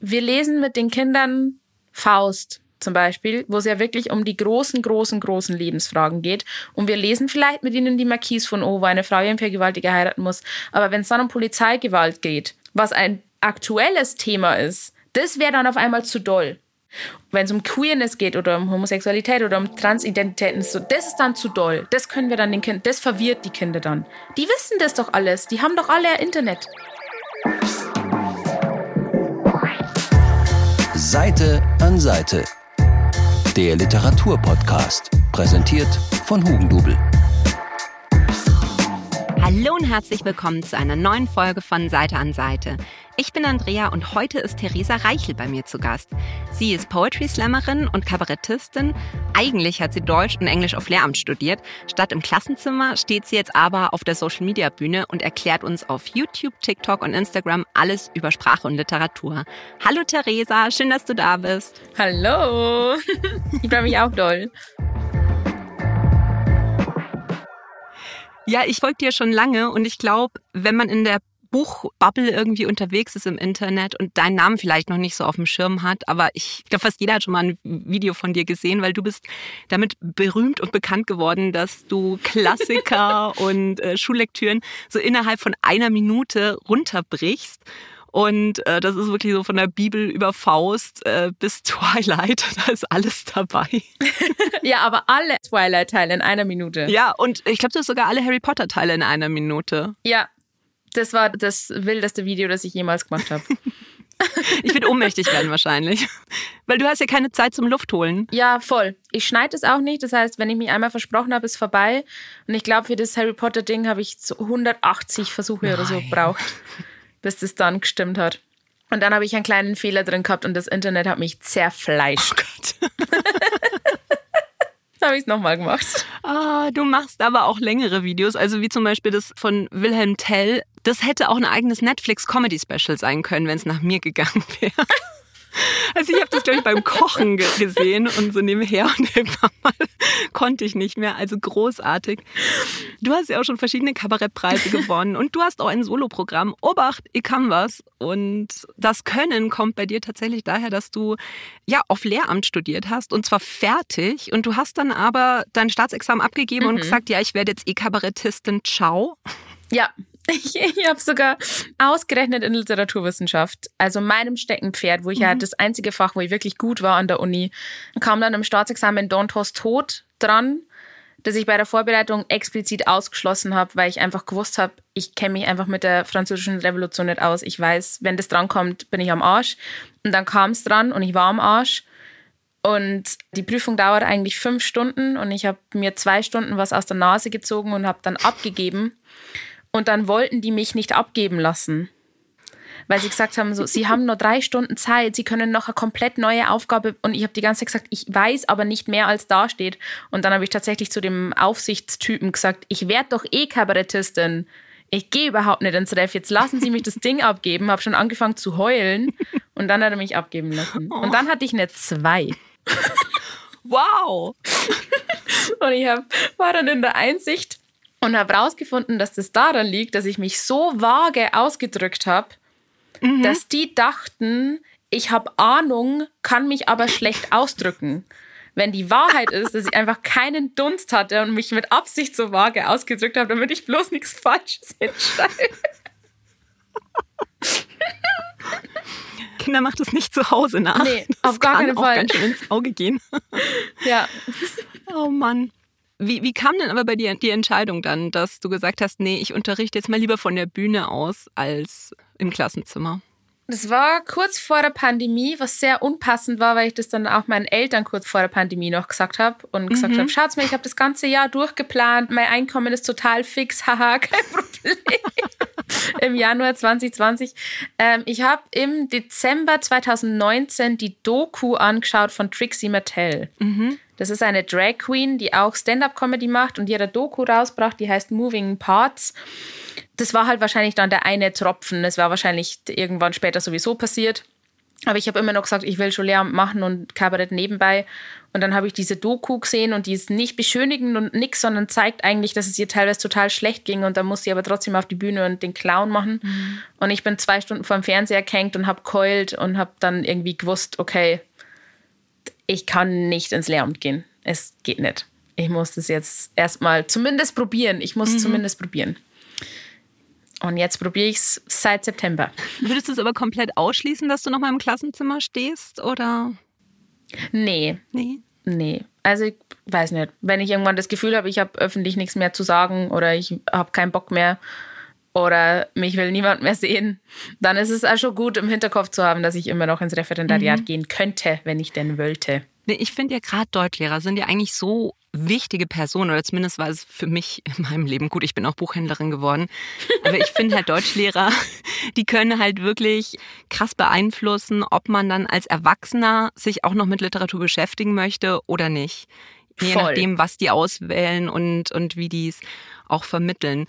wir lesen mit den Kindern Faust zum Beispiel, wo es ja wirklich um die großen, großen, großen Lebensfragen geht. Und wir lesen vielleicht mit ihnen die Marquise von O, wo eine Frau ihren Vergewaltiger heiraten muss. Aber wenn es dann um Polizeigewalt geht, was ein aktuelles Thema ist, das wäre dann auf einmal zu doll. Wenn es um Queerness geht oder um Homosexualität oder um Transidentitäten, so, das ist dann zu doll. Das können wir dann den Kindern, das verwirrt die Kinder dann. Die wissen das doch alles. Die haben doch alle Internet. Seite an Seite. Der Literaturpodcast, präsentiert von Hugendubel. Hallo und herzlich willkommen zu einer neuen Folge von Seite an Seite. Ich bin Andrea und heute ist Theresa Reichel bei mir zu Gast. Sie ist Poetry Slammerin und Kabarettistin. Eigentlich hat sie Deutsch und Englisch auf Lehramt studiert. Statt im Klassenzimmer steht sie jetzt aber auf der Social Media Bühne und erklärt uns auf YouTube, TikTok und Instagram alles über Sprache und Literatur. Hallo Theresa, schön, dass du da bist. Hallo. Ich freue mich auch doll. Ja, ich folge dir schon lange und ich glaube, wenn man in der Buchbubble irgendwie unterwegs ist im Internet und deinen Namen vielleicht noch nicht so auf dem Schirm hat, aber ich glaube, fast jeder hat schon mal ein Video von dir gesehen, weil du bist damit berühmt und bekannt geworden, dass du Klassiker und äh, Schullektüren so innerhalb von einer Minute runterbrichst. Und äh, das ist wirklich so von der Bibel über Faust äh, bis Twilight. Da ist alles dabei. ja, aber alle Twilight-Teile in einer Minute. Ja, und ich glaube, du hast sogar alle Harry Potter-Teile in einer Minute. Ja, das war das wildeste Video, das ich jemals gemacht habe. ich würde ohnmächtig werden wahrscheinlich. Weil du hast ja keine Zeit zum Luftholen. Ja, voll. Ich schneide es auch nicht. Das heißt, wenn ich mich einmal versprochen habe, ist vorbei. Und ich glaube, für das Harry Potter-Ding habe ich so 180 Versuche Nein. oder so gebraucht, bis das dann gestimmt hat. Und dann habe ich einen kleinen Fehler drin gehabt und das Internet hat mich zerfleischt. Oh Gott. habe ich es nochmal gemacht. Ah, du machst aber auch längere Videos, also wie zum Beispiel das von Wilhelm Tell. Das hätte auch ein eigenes Netflix-Comedy-Special sein können, wenn es nach mir gegangen wäre. Also ich habe das, glaube ich, beim Kochen gesehen und so nebenher und irgendwann mal konnte ich nicht mehr. Also großartig. Du hast ja auch schon verschiedene Kabarettpreise gewonnen und du hast auch ein Soloprogramm. Obacht, ich kann was. Und das Können kommt bei dir tatsächlich daher, dass du ja auf Lehramt studiert hast und zwar fertig und du hast dann aber dein Staatsexamen abgegeben mhm. und gesagt, ja, ich werde jetzt E-Kabarettistin. Ciao. Ja, ich, ich habe sogar ausgerechnet in Literaturwissenschaft, also meinem Steckenpferd, wo ich mhm. ja das einzige Fach, wo ich wirklich gut war an der Uni, kam dann im Staatsexamen Dantos Tod dran, das ich bei der Vorbereitung explizit ausgeschlossen habe, weil ich einfach gewusst habe, ich kenne mich einfach mit der französischen Revolution nicht aus. Ich weiß, wenn das drankommt, bin ich am Arsch. Und dann kam es dran und ich war am Arsch. Und die Prüfung dauert eigentlich fünf Stunden und ich habe mir zwei Stunden was aus der Nase gezogen und habe dann abgegeben. Und dann wollten die mich nicht abgeben lassen. Weil sie gesagt haben, so, sie haben nur drei Stunden Zeit, sie können noch eine komplett neue Aufgabe. Und ich habe die ganze Zeit gesagt, ich weiß aber nicht mehr, als da steht. Und dann habe ich tatsächlich zu dem Aufsichtstypen gesagt, ich werde doch eh Kabarettistin. Ich gehe überhaupt nicht ins Ref. Jetzt lassen Sie mich das Ding abgeben. Habe schon angefangen zu heulen. Und dann hat er mich abgeben lassen. Und dann hatte ich eine zwei. Wow! Und ich hab, war dann in der Einsicht und habe herausgefunden, dass das daran liegt, dass ich mich so vage ausgedrückt habe, mhm. dass die dachten, ich habe Ahnung, kann mich aber schlecht ausdrücken. Wenn die Wahrheit ist, dass ich einfach keinen Dunst hatte und mich mit Absicht so vage ausgedrückt habe, damit ich bloß nichts Falsches hinschreibe. Kinder macht es nicht zu Hause nach. Nee, auf das gar keinen Fall. ganz schön ins Auge gehen. Ja. Oh Mann. Wie, wie kam denn aber bei dir die Entscheidung dann, dass du gesagt hast, nee, ich unterrichte jetzt mal lieber von der Bühne aus als im Klassenzimmer? Das war kurz vor der Pandemie, was sehr unpassend war, weil ich das dann auch meinen Eltern kurz vor der Pandemie noch gesagt habe und gesagt mhm. habe, schaut's mal, ich habe das ganze Jahr durchgeplant, mein Einkommen ist total fix, haha, kein Problem. Im Januar 2020. Ähm, ich habe im Dezember 2019 die Doku angeschaut von Trixie Mattel. Mhm. Das ist eine Drag Queen, die auch Stand-up-Comedy macht und eine Doku rausgebracht, die heißt Moving Parts. Das war halt wahrscheinlich dann der eine Tropfen. Das war wahrscheinlich irgendwann später sowieso passiert. Aber ich habe immer noch gesagt, ich will schon Lehramt machen und Kabarett nebenbei. Und dann habe ich diese Doku gesehen und die ist nicht beschönigend und nix, sondern zeigt eigentlich, dass es ihr teilweise total schlecht ging. Und dann musste sie aber trotzdem auf die Bühne und den Clown machen. Mhm. Und ich bin zwei Stunden vor dem Fernseher gehängt und habe keult und habe dann irgendwie gewusst, okay, ich kann nicht ins Lehramt gehen. Es geht nicht. Ich muss das jetzt erstmal zumindest probieren. Ich muss mhm. zumindest probieren. Und jetzt probiere ich es seit September. Würdest du es aber komplett ausschließen, dass du noch mal im Klassenzimmer stehst? Oder? Nee. Nee. Nee. Also ich weiß nicht. Wenn ich irgendwann das Gefühl habe, ich habe öffentlich nichts mehr zu sagen oder ich habe keinen Bock mehr oder mich will niemand mehr sehen, dann ist es auch schon gut im Hinterkopf zu haben, dass ich immer noch ins Referendariat mhm. gehen könnte, wenn ich denn wollte. Ich finde ja gerade Deutschlehrer sind ja eigentlich so wichtige Personen, oder zumindest war es für mich in meinem Leben gut. Ich bin auch Buchhändlerin geworden. Aber ich finde halt Deutschlehrer, die können halt wirklich krass beeinflussen, ob man dann als Erwachsener sich auch noch mit Literatur beschäftigen möchte oder nicht. Je Voll. nachdem, was die auswählen und, und wie die es auch vermitteln.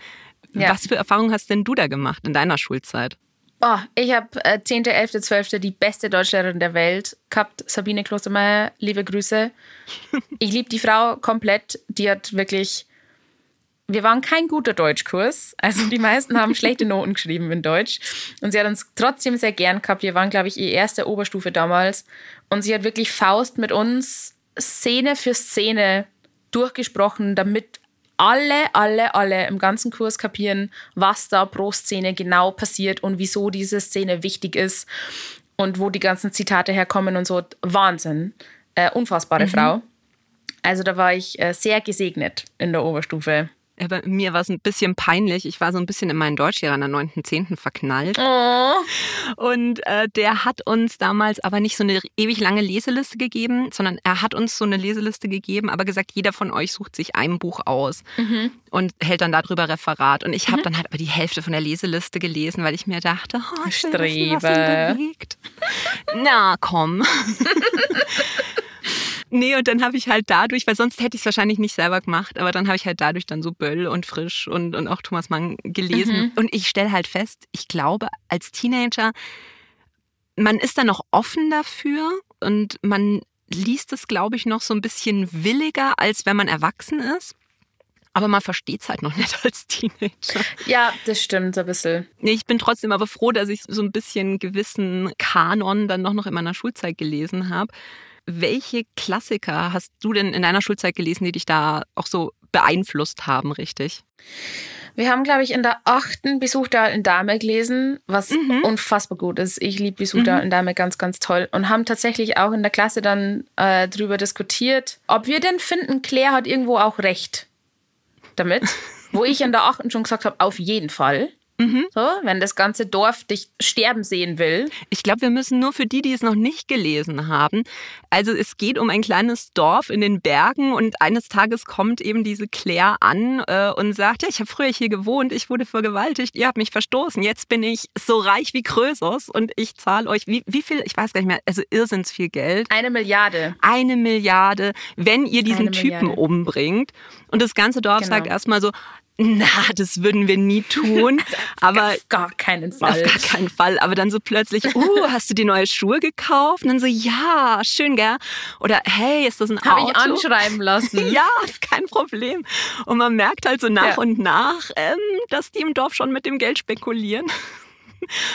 Ja. Was für Erfahrungen hast denn du da gemacht in deiner Schulzeit? Oh, ich habe äh, 10., 11., 12. die beste Deutschlehrerin der Welt gehabt, Sabine Klostermeier. Liebe Grüße. Ich liebe die Frau komplett. Die hat wirklich. Wir waren kein guter Deutschkurs. Also die meisten haben schlechte Noten geschrieben in Deutsch. Und sie hat uns trotzdem sehr gern gehabt. Wir waren, glaube ich, ihre erste Oberstufe damals. Und sie hat wirklich Faust mit uns Szene für Szene durchgesprochen, damit alle, alle, alle im ganzen Kurs kapieren, was da pro Szene genau passiert und wieso diese Szene wichtig ist und wo die ganzen Zitate herkommen und so. Wahnsinn. Äh, unfassbare mhm. Frau. Also da war ich äh, sehr gesegnet in der Oberstufe. Ja, bei mir war es ein bisschen peinlich. Ich war so ein bisschen in meinen Deutschlehrer in der 9.10. verknallt. Oh. Und äh, der hat uns damals aber nicht so eine ewig lange Leseliste gegeben, sondern er hat uns so eine Leseliste gegeben, aber gesagt, jeder von euch sucht sich ein Buch aus mhm. und hält dann darüber Referat. Und ich habe mhm. dann halt aber die Hälfte von der Leseliste gelesen, weil ich mir dachte, oh, ich will wissen, was ihn bewegt. Na, komm. Nee, und dann habe ich halt dadurch, weil sonst hätte ich es wahrscheinlich nicht selber gemacht, aber dann habe ich halt dadurch dann so Böll und Frisch und, und auch Thomas Mann gelesen. Mhm. Und ich stelle halt fest, ich glaube, als Teenager, man ist da noch offen dafür und man liest es, glaube ich, noch so ein bisschen williger, als wenn man erwachsen ist. Aber man versteht es halt noch nicht als Teenager. Ja, das stimmt ein bisschen. Nee, ich bin trotzdem aber froh, dass ich so ein bisschen gewissen Kanon dann noch, noch in meiner Schulzeit gelesen habe. Welche Klassiker hast du denn in deiner Schulzeit gelesen, die dich da auch so beeinflusst haben, richtig? Wir haben, glaube ich, in der achten Besuch der alten Dame gelesen, was mhm. unfassbar gut ist. Ich liebe Besuch mhm. der alten Dame ganz, ganz toll. Und haben tatsächlich auch in der Klasse dann äh, darüber diskutiert, ob wir denn finden, Claire hat irgendwo auch recht damit. Wo ich in der achten schon gesagt habe, auf jeden Fall. Mhm. So, wenn das ganze Dorf dich sterben sehen will. Ich glaube, wir müssen nur für die, die es noch nicht gelesen haben. Also es geht um ein kleines Dorf in den Bergen und eines Tages kommt eben diese Claire an äh, und sagt, ja, ich habe früher hier gewohnt, ich wurde vergewaltigt, ihr habt mich verstoßen, jetzt bin ich so reich wie Krösus und ich zahle euch, wie, wie viel, ich weiß gar nicht mehr, also irrsinns viel Geld. Eine Milliarde. Eine Milliarde, wenn ihr diesen Typen umbringt. Und das ganze Dorf genau. sagt erstmal so, na, das würden wir nie tun. aber auf gar keinen Fall. Auf gar keinen Fall. Aber dann so plötzlich, uh, hast du die neue Schuhe gekauft? Und dann so, ja, schön, gell? Oder hey, ist das ein Hab Auto? Habe ich anschreiben lassen. ja, kein Problem. Und man merkt halt so nach ja. und nach, ähm, dass die im Dorf schon mit dem Geld spekulieren.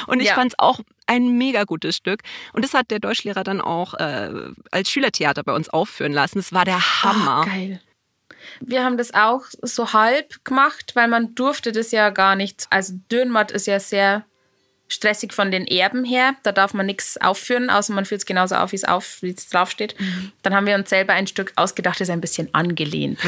Und ich ja. fand es auch ein mega gutes Stück. Und das hat der Deutschlehrer dann auch äh, als Schülertheater bei uns aufführen lassen. Das war der Hammer. Oh, geil. Wir haben das auch so halb gemacht, weil man durfte das ja gar nicht. Also Dürrenmatt ist ja sehr stressig von den Erben her. Da darf man nichts aufführen, außer man führt es genauso auf, wie es auf, wie es draufsteht. Mhm. Dann haben wir uns selber ein Stück ausgedacht, das ist ein bisschen angelehnt.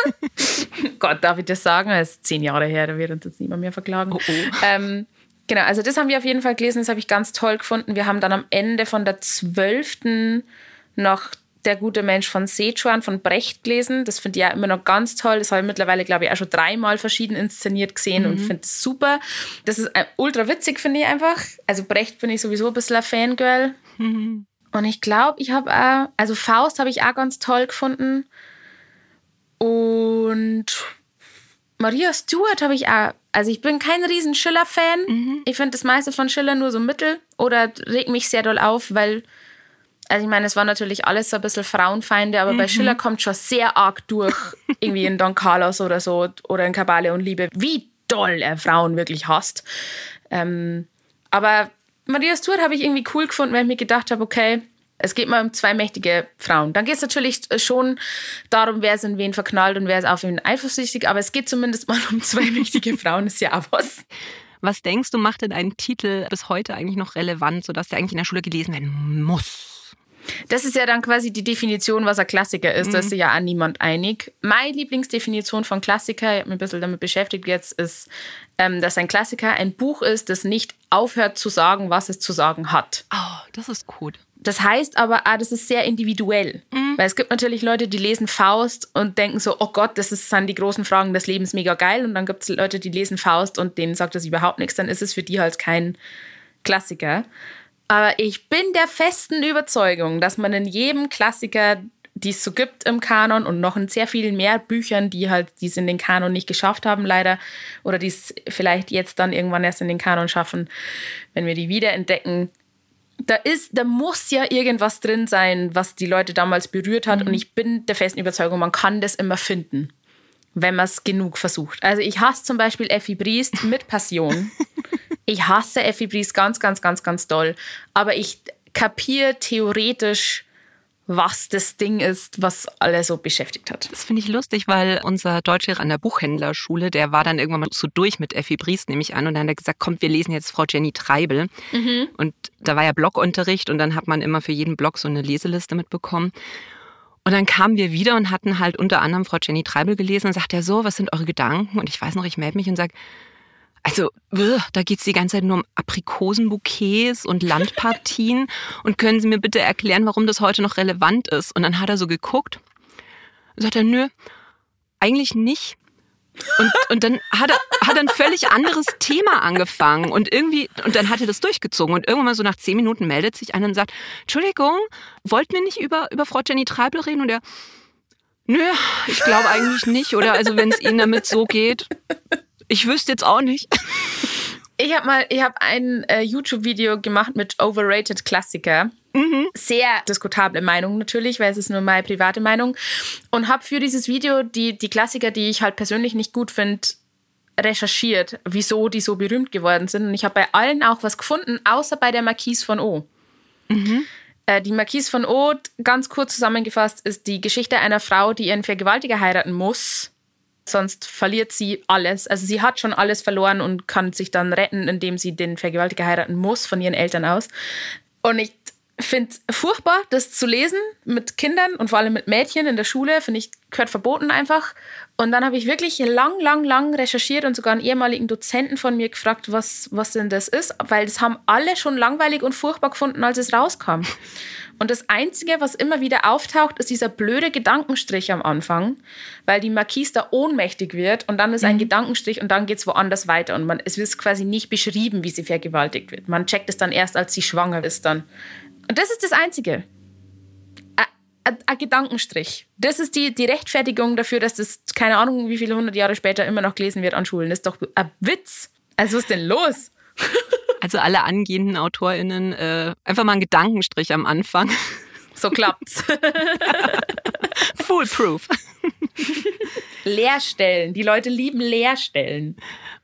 Gott, darf ich das sagen? Das ist zehn Jahre her, da wird uns jetzt niemand mehr verklagen. Oh, oh. Ähm, genau, also das haben wir auf jeden Fall gelesen, das habe ich ganz toll gefunden. Wir haben dann am Ende von der zwölften noch der gute Mensch von Sichuan von Brecht gelesen. Das finde ich ja immer noch ganz toll. Das habe ich mittlerweile, glaube ich, auch schon dreimal verschieden inszeniert gesehen mhm. und finde es super. Das ist äh, ultra witzig, finde ich einfach. Also Brecht bin ich sowieso ein bisschen ein Fangirl. Mhm. Und ich glaube, ich habe auch, also Faust habe ich auch ganz toll gefunden. Und Maria Stewart habe ich auch. Also ich bin kein riesen Schiller-Fan. Mhm. Ich finde das meiste von Schiller nur so mittel oder regt mich sehr doll auf, weil, also ich meine, es war natürlich alles so ein bisschen Frauenfeinde, aber mhm. bei Schiller kommt schon sehr arg durch, irgendwie in Don Carlos oder so oder in Kabale und Liebe, wie doll er Frauen wirklich hasst. Ähm, aber Maria Stewart habe ich irgendwie cool gefunden, weil ich mir gedacht habe, okay, es geht mal um zwei mächtige Frauen. Dann geht es natürlich schon darum, wer ist in wen verknallt und wer ist auf wen eifersüchtig, aber es geht zumindest mal um zwei mächtige Frauen, ist ja auch was. Was denkst du, macht denn einen Titel bis heute eigentlich noch relevant, sodass der eigentlich in der Schule gelesen werden muss? Das ist ja dann quasi die Definition, was ein Klassiker ist. Mhm. Da ist sich ja auch niemand einig. Meine Lieblingsdefinition von Klassiker, ich habe mich ein bisschen damit beschäftigt jetzt, ist, ähm, dass ein Klassiker ein Buch ist, das nicht aufhört zu sagen, was es zu sagen hat. Oh, das ist gut. Das heißt aber, ah, das ist sehr individuell. Mhm. Weil es gibt natürlich Leute, die lesen Faust und denken so, oh Gott, das ist, sind die großen Fragen des Lebens mega geil. Und dann gibt es Leute, die lesen Faust und denen sagt das überhaupt nichts. Dann ist es für die halt kein Klassiker. Aber ich bin der festen Überzeugung, dass man in jedem Klassiker, die es so gibt im Kanon und noch in sehr vielen mehr Büchern, die halt die es in den Kanon nicht geschafft haben, leider, oder die es vielleicht jetzt dann irgendwann erst in den Kanon schaffen, wenn wir die wiederentdecken, da ist, da muss ja irgendwas drin sein, was die Leute damals berührt hat. Mhm. Und ich bin der festen Überzeugung, man kann das immer finden, wenn man es genug versucht. Also ich hasse zum Beispiel Effi Briest mit Passion. ich hasse Effi Briest ganz, ganz, ganz, ganz doll. Aber ich kapiere theoretisch, was das Ding ist, was alle so beschäftigt hat. Das finde ich lustig, weil unser Deutschlehrer an der Buchhändlerschule, der war dann irgendwann mal so durch mit Effi Briest, nehme ich an, und dann hat er gesagt, kommt, wir lesen jetzt Frau Jenny Treibel. Mhm. Und da war ja Blogunterricht und dann hat man immer für jeden Blog so eine Leseliste mitbekommen. Und dann kamen wir wieder und hatten halt unter anderem Frau Jenny Treibel gelesen und sagt er so, was sind eure Gedanken? Und ich weiß noch, ich melde mich und sage, also, da geht es die ganze Zeit nur um Aprikosenbouquets und Landpartien. und können Sie mir bitte erklären, warum das heute noch relevant ist? Und dann hat er so geguckt und sagt er, nö, eigentlich nicht. Und, und dann hat er, hat er ein völlig anderes Thema angefangen und irgendwie, und dann hat er das durchgezogen und irgendwann mal so nach zehn Minuten meldet sich einer und sagt, Entschuldigung, wollten wir nicht über, über Frau Jenny Treibel reden? Und er, nö, ich glaube eigentlich nicht, oder? Also wenn es Ihnen damit so geht, ich wüsste jetzt auch nicht. Ich habe mal, ich habe ein äh, YouTube-Video gemacht mit Overrated Klassiker. Mhm. Sehr diskutable Meinung natürlich, weil es ist nur meine private Meinung. Und habe für dieses Video die, die Klassiker, die ich halt persönlich nicht gut finde, recherchiert, wieso die so berühmt geworden sind. Und ich habe bei allen auch was gefunden, außer bei der Marquise von O. Mhm. Äh, die Marquise von O, ganz kurz zusammengefasst, ist die Geschichte einer Frau, die ihren Vergewaltiger heiraten muss Sonst verliert sie alles. Also sie hat schon alles verloren und kann sich dann retten, indem sie den Vergewaltiger heiraten muss von ihren Eltern aus. Und ich finde es furchtbar, das zu lesen mit Kindern und vor allem mit Mädchen in der Schule. Finde ich, gehört verboten einfach. Und dann habe ich wirklich lang, lang, lang recherchiert und sogar einen ehemaligen Dozenten von mir gefragt, was, was denn das ist, weil das haben alle schon langweilig und furchtbar gefunden, als es rauskam. Und das Einzige, was immer wieder auftaucht, ist dieser blöde Gedankenstrich am Anfang, weil die Marquise da ohnmächtig wird und dann ist ein mhm. Gedankenstrich und dann geht es woanders weiter. Und man, es wird quasi nicht beschrieben, wie sie vergewaltigt wird. Man checkt es dann erst, als sie schwanger ist dann. Und das ist das Einzige. Ein Gedankenstrich. Das ist die, die Rechtfertigung dafür, dass das, keine Ahnung, wie viele hundert Jahre später immer noch gelesen wird an Schulen. Das ist doch ein Witz. Also was ist denn los? Also alle angehenden AutorInnen, äh, einfach mal einen Gedankenstrich am Anfang. So klappt's. Foolproof. Leerstellen. Die Leute lieben Leerstellen.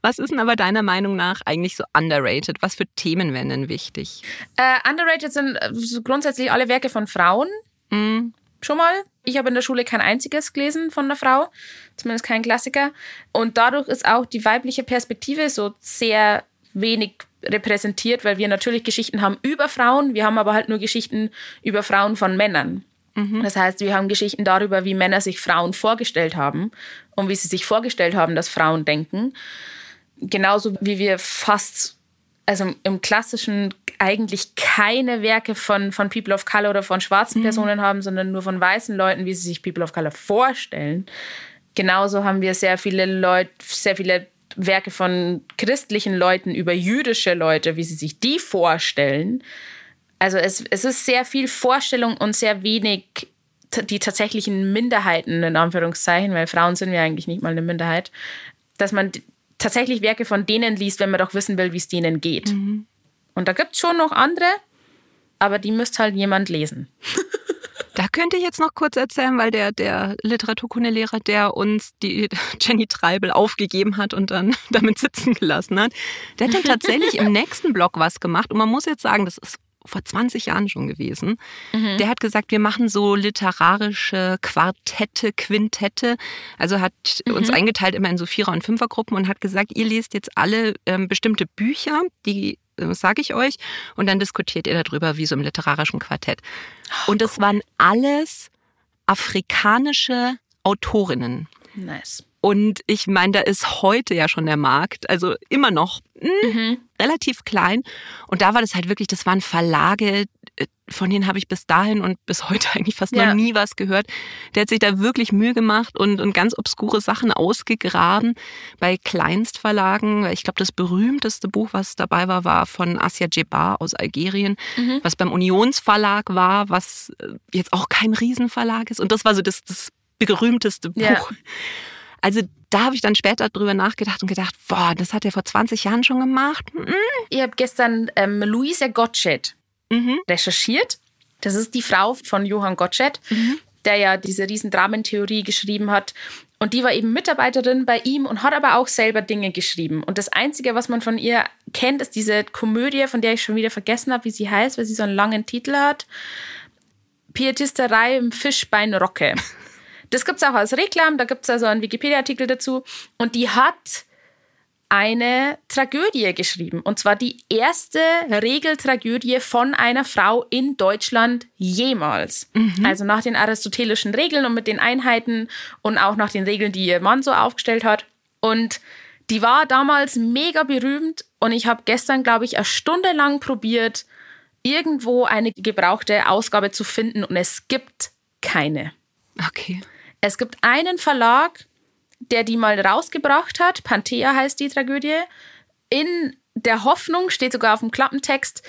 Was ist denn aber deiner Meinung nach eigentlich so underrated? Was für Themen wären denn wichtig? Äh, underrated sind äh, grundsätzlich alle Werke von Frauen. Mm. Schon mal. Ich habe in der Schule kein einziges gelesen von einer Frau, zumindest kein Klassiker. Und dadurch ist auch die weibliche Perspektive so sehr wenig repräsentiert, weil wir natürlich Geschichten haben über Frauen, wir haben aber halt nur Geschichten über Frauen von Männern. Mhm. Das heißt, wir haben Geschichten darüber, wie Männer sich Frauen vorgestellt haben und wie sie sich vorgestellt haben, dass Frauen denken. Genauso wie wir fast, also im klassischen eigentlich keine Werke von, von People of Color oder von schwarzen mhm. Personen haben, sondern nur von weißen Leuten, wie sie sich People of Color vorstellen. Genauso haben wir sehr viele Leute, sehr viele Werke von christlichen Leuten über jüdische Leute, wie sie sich die vorstellen. Also es, es ist sehr viel Vorstellung und sehr wenig die tatsächlichen Minderheiten, in Anführungszeichen, weil Frauen sind ja eigentlich nicht mal eine Minderheit, dass man tatsächlich Werke von denen liest, wenn man doch wissen will, wie es denen geht. Mhm. Und da gibt es schon noch andere, aber die müsste halt jemand lesen. Da könnte ich jetzt noch kurz erzählen, weil der, der Literaturkundelehrer, der uns die Jenny Treibel aufgegeben hat und dann damit sitzen gelassen hat, der hat dann tatsächlich im nächsten Blog was gemacht. Und man muss jetzt sagen, das ist vor 20 Jahren schon gewesen. Mhm. Der hat gesagt, wir machen so literarische Quartette, Quintette. Also hat mhm. uns eingeteilt immer in so Vierer- und Fünfergruppen und hat gesagt, ihr lest jetzt alle ähm, bestimmte Bücher, die sage ich euch, und dann diskutiert ihr darüber, wie so im literarischen Quartett. Und das waren alles afrikanische Autorinnen. Nice. Und ich meine, da ist heute ja schon der Markt, also immer noch mh, hm, mhm. relativ klein. Und da war das halt wirklich, das waren Verlage, äh, von denen habe ich bis dahin und bis heute eigentlich fast ja. noch nie was gehört. Der hat sich da wirklich Mühe gemacht und, und ganz obskure Sachen ausgegraben bei Kleinstverlagen. Ich glaube, das berühmteste Buch, was dabei war, war von Asia Jebar aus Algerien, mhm. was beim Unionsverlag war, was äh, jetzt auch kein Riesenverlag ist. Und das war so das, das berühmteste Buch. Ja. Also da habe ich dann später drüber nachgedacht und gedacht, boah, das hat er vor 20 Jahren schon gemacht. Mhm. Ich habe gestern ähm, Luisa Gottsched mhm. recherchiert. Das ist die Frau von Johann Gottsched, mhm. der ja diese riesen Dramentheorie geschrieben hat. Und die war eben Mitarbeiterin bei ihm und hat aber auch selber Dinge geschrieben. Und das Einzige, was man von ihr kennt, ist diese Komödie, von der ich schon wieder vergessen habe, wie sie heißt, weil sie so einen langen Titel hat. Pietisterei im Fischbein Rocke. Das gibt es auch als Reklam, da gibt es also einen Wikipedia-Artikel dazu. Und die hat eine Tragödie geschrieben. Und zwar die erste Regeltragödie von einer Frau in Deutschland jemals. Mhm. Also nach den aristotelischen Regeln und mit den Einheiten und auch nach den Regeln, die ihr Mann so aufgestellt hat. Und die war damals mega berühmt und ich habe gestern, glaube ich, eine Stunde lang probiert, irgendwo eine gebrauchte Ausgabe zu finden und es gibt keine. Okay. Es gibt einen Verlag, der die mal rausgebracht hat. Panthea heißt die Tragödie. In der Hoffnung steht sogar auf dem Klappentext,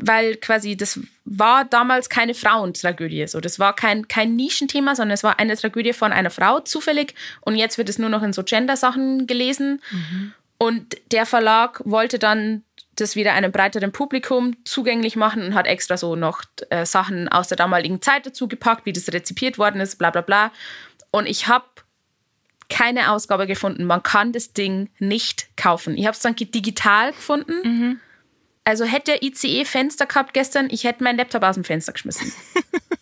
weil quasi das war damals keine Frauentragödie. So, das war kein, kein Nischenthema, sondern es war eine Tragödie von einer Frau zufällig. Und jetzt wird es nur noch in so Gender-Sachen gelesen. Mhm. Und der Verlag wollte dann das wieder einem breiteren Publikum zugänglich machen und hat extra so noch äh, Sachen aus der damaligen Zeit dazu gepackt, wie das rezipiert worden ist, bla bla bla. Und ich habe keine Ausgabe gefunden. Man kann das Ding nicht kaufen. Ich habe es dann digital gefunden. Mhm. Also hätte der ICE Fenster gehabt gestern, ich hätte meinen Laptop aus dem Fenster geschmissen.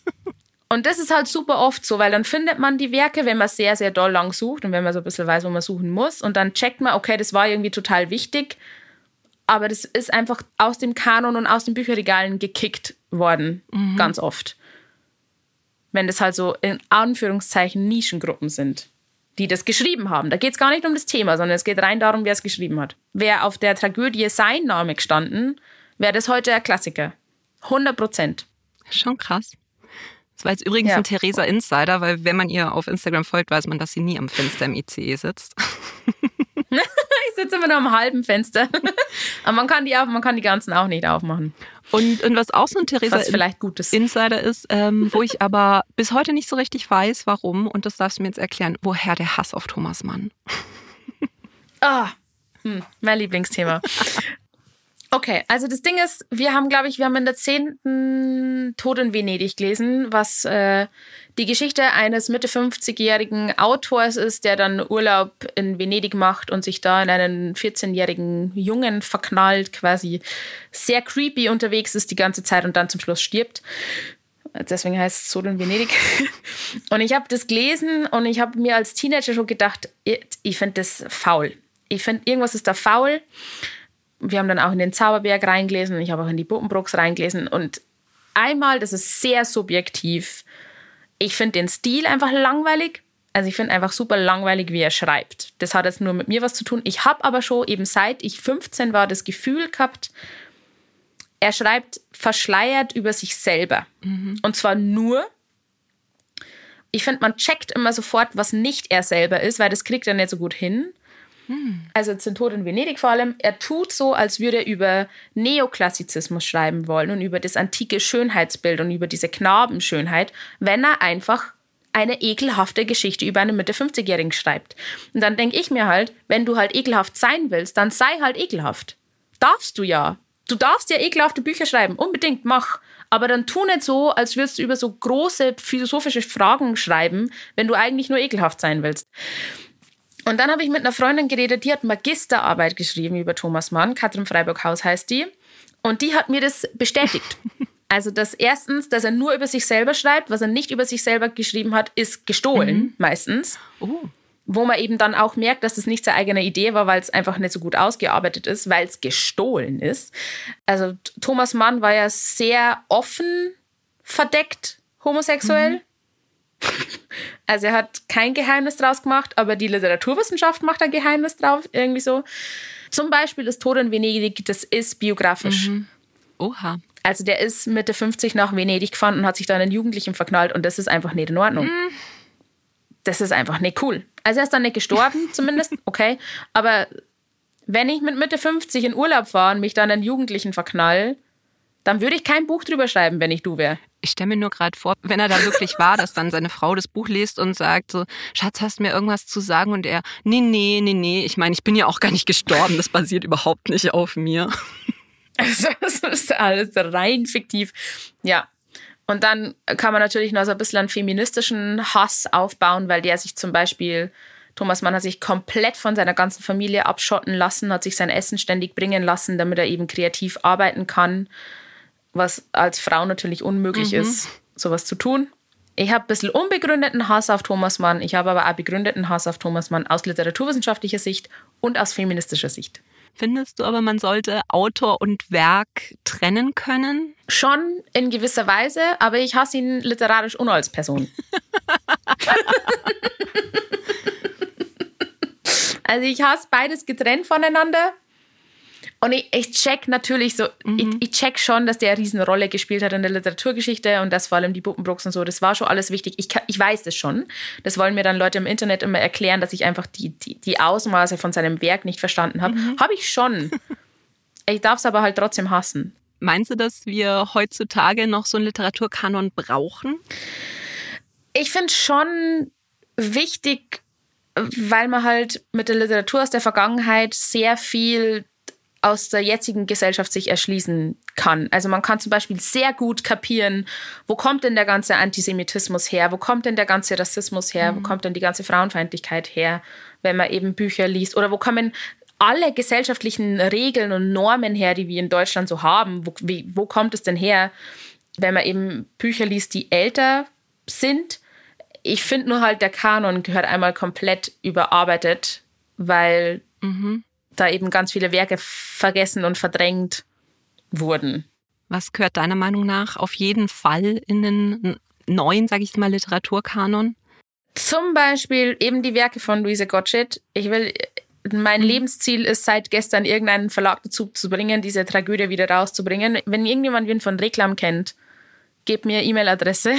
und das ist halt super oft so, weil dann findet man die Werke, wenn man sehr, sehr doll lang sucht und wenn man so ein bisschen weiß, wo man suchen muss. Und dann checkt man, okay, das war irgendwie total wichtig. Aber das ist einfach aus dem Kanon und aus den Bücherregalen gekickt worden, mhm. ganz oft wenn das halt so in Anführungszeichen Nischengruppen sind, die das geschrieben haben. Da geht es gar nicht um das Thema, sondern es geht rein darum, wer es geschrieben hat. Wäre auf der Tragödie sein Name gestanden, wäre das heute ein Klassiker. 100 Prozent. Schon krass. Das war jetzt übrigens ja. ein Theresa Insider, weil wenn man ihr auf Instagram folgt, weiß man, dass sie nie am Fenster im ICE sitzt. ich sitze immer nur am halben Fenster. Aber man kann die auf, man kann die ganzen auch nicht aufmachen. Und, und was auch so ein Theresa was vielleicht Gutes. Insider ist, ähm, wo ich aber bis heute nicht so richtig weiß, warum, und das darfst du mir jetzt erklären, woher der Hass auf Thomas Mann. Ah, hm, mein Lieblingsthema. Okay, also das Ding ist, wir haben, glaube ich, wir haben in der zehnten Tod in Venedig gelesen, was äh, die Geschichte eines Mitte 50-jährigen Autors ist, der dann Urlaub in Venedig macht und sich da in einen 14-jährigen Jungen verknallt, quasi sehr creepy unterwegs ist die ganze Zeit und dann zum Schluss stirbt. Deswegen heißt es Tod in Venedig. Und ich habe das gelesen und ich habe mir als Teenager schon gedacht, ich, ich finde das faul. Ich finde, irgendwas ist da faul wir haben dann auch in den Zauberberg reingelesen, ich habe auch in die Buttenbrooks reingelesen und einmal, das ist sehr subjektiv, ich finde den Stil einfach langweilig. Also ich finde einfach super langweilig, wie er schreibt. Das hat jetzt nur mit mir was zu tun. Ich habe aber schon eben seit ich 15 war das Gefühl gehabt, er schreibt verschleiert über sich selber. Mhm. Und zwar nur, ich finde, man checkt immer sofort, was nicht er selber ist, weil das kriegt er nicht so gut hin. Hm. Also zum Tod in Venedig vor allem. Er tut so, als würde er über Neoklassizismus schreiben wollen und über das antike Schönheitsbild und über diese Knabenschönheit, wenn er einfach eine ekelhafte Geschichte über einen Mitte 50-Jährigen schreibt. Und dann denke ich mir halt, wenn du halt ekelhaft sein willst, dann sei halt ekelhaft. Darfst du ja. Du darfst ja ekelhafte Bücher schreiben. Unbedingt, mach. Aber dann tu nicht so, als würdest du über so große philosophische Fragen schreiben, wenn du eigentlich nur ekelhaft sein willst. Und dann habe ich mit einer Freundin geredet, die hat Magisterarbeit geschrieben über Thomas Mann. Katrin Freiburg-Haus heißt die. Und die hat mir das bestätigt. Also, dass erstens, dass er nur über sich selber schreibt, was er nicht über sich selber geschrieben hat, ist gestohlen, mhm. meistens. Oh. Wo man eben dann auch merkt, dass das nicht seine eigene Idee war, weil es einfach nicht so gut ausgearbeitet ist, weil es gestohlen ist. Also, Thomas Mann war ja sehr offen verdeckt homosexuell. Mhm. Also er hat kein Geheimnis draus gemacht, aber die Literaturwissenschaft macht ein Geheimnis drauf, irgendwie so. Zum Beispiel das Tod in Venedig, das ist biografisch. Mhm. Oha. Also der ist Mitte 50 nach Venedig gefahren und hat sich da einen Jugendlichen verknallt und das ist einfach nicht in Ordnung. Mhm. Das ist einfach nicht cool. Also er ist dann nicht gestorben, zumindest, okay. Aber wenn ich mit Mitte 50 in Urlaub fahre und mich dann einen Jugendlichen verknall, dann würde ich kein Buch drüber schreiben, wenn ich du wäre. Ich stelle mir nur gerade vor, wenn er da wirklich war, dass dann seine Frau das Buch liest und sagt so, Schatz, hast du mir irgendwas zu sagen? Und er, nee, nee, nee, nee. Ich meine, ich bin ja auch gar nicht gestorben. Das basiert überhaupt nicht auf mir. Also, das ist alles rein fiktiv. Ja. Und dann kann man natürlich noch so ein bisschen einen feministischen Hass aufbauen, weil der sich zum Beispiel, Thomas Mann hat sich komplett von seiner ganzen Familie abschotten lassen, hat sich sein Essen ständig bringen lassen, damit er eben kreativ arbeiten kann, was als Frau natürlich unmöglich mhm. ist, sowas zu tun. Ich habe ein bisschen unbegründeten Hass auf Thomas Mann, ich habe aber auch begründeten Hass auf Thomas Mann aus literaturwissenschaftlicher Sicht und aus feministischer Sicht. Findest du aber, man sollte Autor und Werk trennen können? Schon in gewisser Weise, aber ich hasse ihn literarisch und als Person. also ich hasse beides getrennt voneinander. Und ich, ich check natürlich so, mhm. ich, ich, check schon, dass der eine Riesenrolle gespielt hat in der Literaturgeschichte und dass vor allem die Buppenbrooks und so, das war schon alles wichtig. Ich, ich weiß das schon. Das wollen mir dann Leute im Internet immer erklären, dass ich einfach die, die, die Ausmaße von seinem Werk nicht verstanden habe. Mhm. Habe ich schon. ich darf es aber halt trotzdem hassen. Meinst du, dass wir heutzutage noch so einen Literaturkanon brauchen? Ich finde schon wichtig, weil man halt mit der Literatur aus der Vergangenheit sehr viel aus der jetzigen Gesellschaft sich erschließen kann. Also man kann zum Beispiel sehr gut kapieren, wo kommt denn der ganze Antisemitismus her, wo kommt denn der ganze Rassismus her, mhm. wo kommt denn die ganze Frauenfeindlichkeit her, wenn man eben Bücher liest oder wo kommen alle gesellschaftlichen Regeln und Normen her, die wir in Deutschland so haben, wo, wie, wo kommt es denn her, wenn man eben Bücher liest, die älter sind. Ich finde nur halt, der Kanon gehört einmal komplett überarbeitet, weil mhm da eben ganz viele Werke vergessen und verdrängt wurden. Was gehört deiner Meinung nach auf jeden Fall in den neuen, sage ich mal, Literaturkanon? Zum Beispiel eben die Werke von Luise Gottsched. Ich will, mein mhm. Lebensziel ist seit gestern irgendeinen Verlag dazu zu bringen, diese Tragödie wieder rauszubringen. Wenn irgendjemand wen von Reklam kennt, gebt mir E-Mail-Adresse.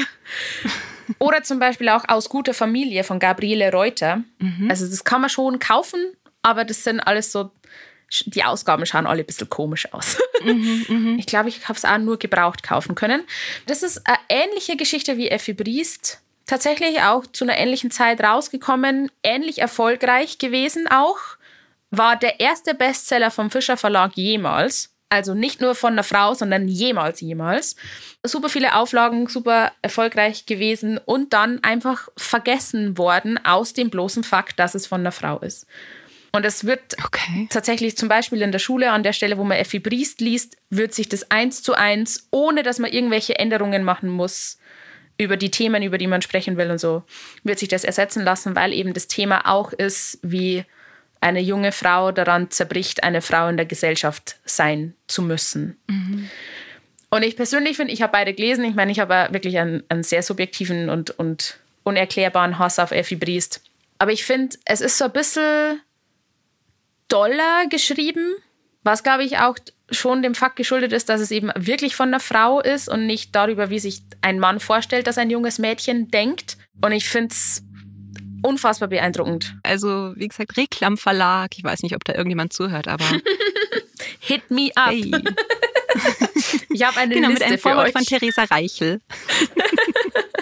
Oder zum Beispiel auch aus guter Familie von Gabriele Reuter. Mhm. Also das kann man schon kaufen, aber das sind alles so, die Ausgaben schauen alle ein bisschen komisch aus. Mhm, mhm. ich glaube, ich habe es auch nur gebraucht kaufen können. Das ist eine ähnliche Geschichte wie Effi Briest. Tatsächlich auch zu einer ähnlichen Zeit rausgekommen, ähnlich erfolgreich gewesen auch. War der erste Bestseller vom Fischer Verlag jemals. Also nicht nur von einer Frau, sondern jemals, jemals. Super viele Auflagen, super erfolgreich gewesen und dann einfach vergessen worden aus dem bloßen Fakt, dass es von einer Frau ist. Und es wird okay. tatsächlich zum Beispiel in der Schule, an der Stelle, wo man Effi Briest liest, wird sich das eins zu eins, ohne dass man irgendwelche Änderungen machen muss, über die Themen, über die man sprechen will und so, wird sich das ersetzen lassen, weil eben das Thema auch ist, wie eine junge Frau daran zerbricht, eine Frau in der Gesellschaft sein zu müssen. Mhm. Und ich persönlich finde, ich habe beide gelesen. Ich meine, ich habe wirklich einen, einen sehr subjektiven und, und unerklärbaren Hass auf Effi Briest. Aber ich finde, es ist so ein bisschen doller geschrieben, was glaube ich auch schon dem Fakt geschuldet ist, dass es eben wirklich von einer Frau ist und nicht darüber, wie sich ein Mann vorstellt, dass ein junges Mädchen denkt. Und ich finde es unfassbar beeindruckend. Also, wie gesagt, Reklam Verlag. Ich weiß nicht, ob da irgendjemand zuhört, aber. Hit me up. Hey. ich habe eine genau, Liste mit einem Vorwort von Theresa Reichel.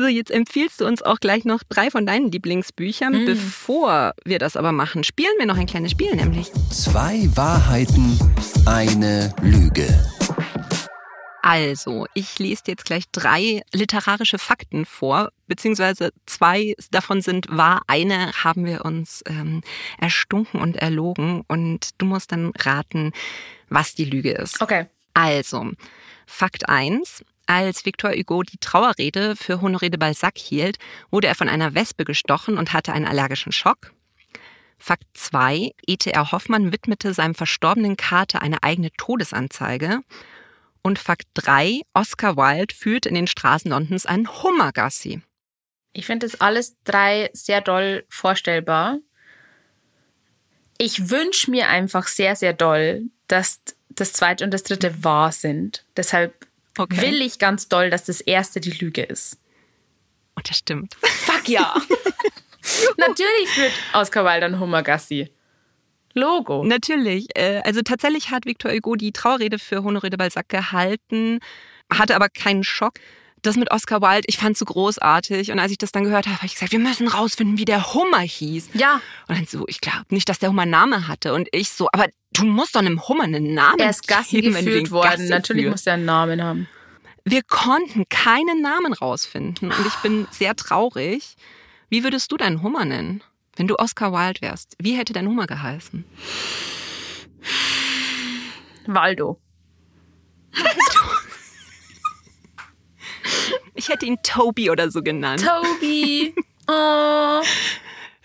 So, jetzt empfiehlst du uns auch gleich noch drei von deinen Lieblingsbüchern. Mhm. Bevor wir das aber machen, spielen wir noch ein kleines Spiel, nämlich. Zwei Wahrheiten, eine Lüge. Also, ich lese dir jetzt gleich drei literarische Fakten vor, beziehungsweise zwei davon sind wahr. Eine haben wir uns ähm, erstunken und erlogen und du musst dann raten, was die Lüge ist. Okay. Also, Fakt 1. Als Victor Hugo die Trauerrede für Honoré de Balzac hielt, wurde er von einer Wespe gestochen und hatte einen allergischen Schock. Fakt 2. E.T.R. Hoffmann widmete seinem verstorbenen Kater eine eigene Todesanzeige. Und Fakt 3. Oscar Wilde führte in den Straßen Londons einen Hummergassi. Ich finde das alles drei sehr doll vorstellbar. Ich wünsche mir einfach sehr, sehr doll, dass das zweite und das dritte wahr sind. Deshalb Okay. will ich ganz doll, dass das erste die Lüge ist. Und das stimmt. Fuck ja! Natürlich führt Oscar Wilde ein Hummergassi. Logo. Natürlich. Äh, Also tatsächlich hat Victor Hugo die Trauerrede für Honoré de Balzac gehalten, hatte aber keinen Schock. Das mit Oscar Wilde, ich fand so großartig. Und als ich das dann gehört habe, habe ich gesagt, wir müssen rausfinden, wie der Hummer hieß. Ja, Und dann so, ich glaube nicht, dass der Hummer einen Namen hatte. Und ich so, aber du musst doch einem Hummer einen Namen er ist Gassi geben, geführt worden. Gassi Natürlich führst. muss er einen Namen haben. Wir konnten keinen Namen rausfinden. Und ich bin sehr traurig. Wie würdest du deinen Hummer nennen? Wenn du Oscar Wilde wärst, wie hätte dein Hummer geheißen? Waldo. Ich hätte ihn Toby oder so genannt. Toby. Oh.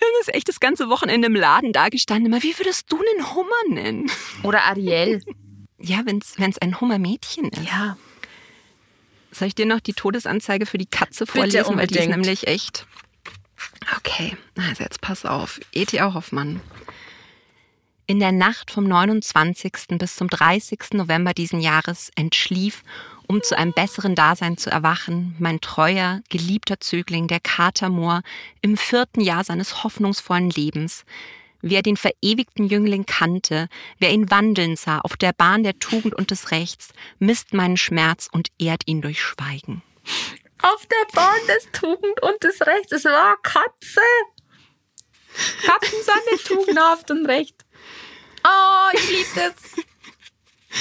Dann ist echt das ganze Wochenende im Laden da gestanden. Immer, wie würdest du einen Hummer nennen? Oder Ariel. Ja, wenn es ein Hummermädchen ist. Ja. Soll ich dir noch die Todesanzeige für die Katze vorlesen? Weil die ist nämlich echt. Okay, also jetzt pass auf. E.T.A. Hoffmann. In der Nacht vom 29. bis zum 30. November diesen Jahres entschlief, um zu einem besseren Dasein zu erwachen, mein treuer, geliebter Zögling, der Kater Moor, im vierten Jahr seines hoffnungsvollen Lebens. Wer den verewigten Jüngling kannte, wer ihn wandeln sah auf der Bahn der Tugend und des Rechts, misst meinen Schmerz und ehrt ihn durch Schweigen. Auf der Bahn des Tugend und des Rechts. Es war Katze. Katzen sind nicht tugendhaft und recht. Oh, ich liebe das.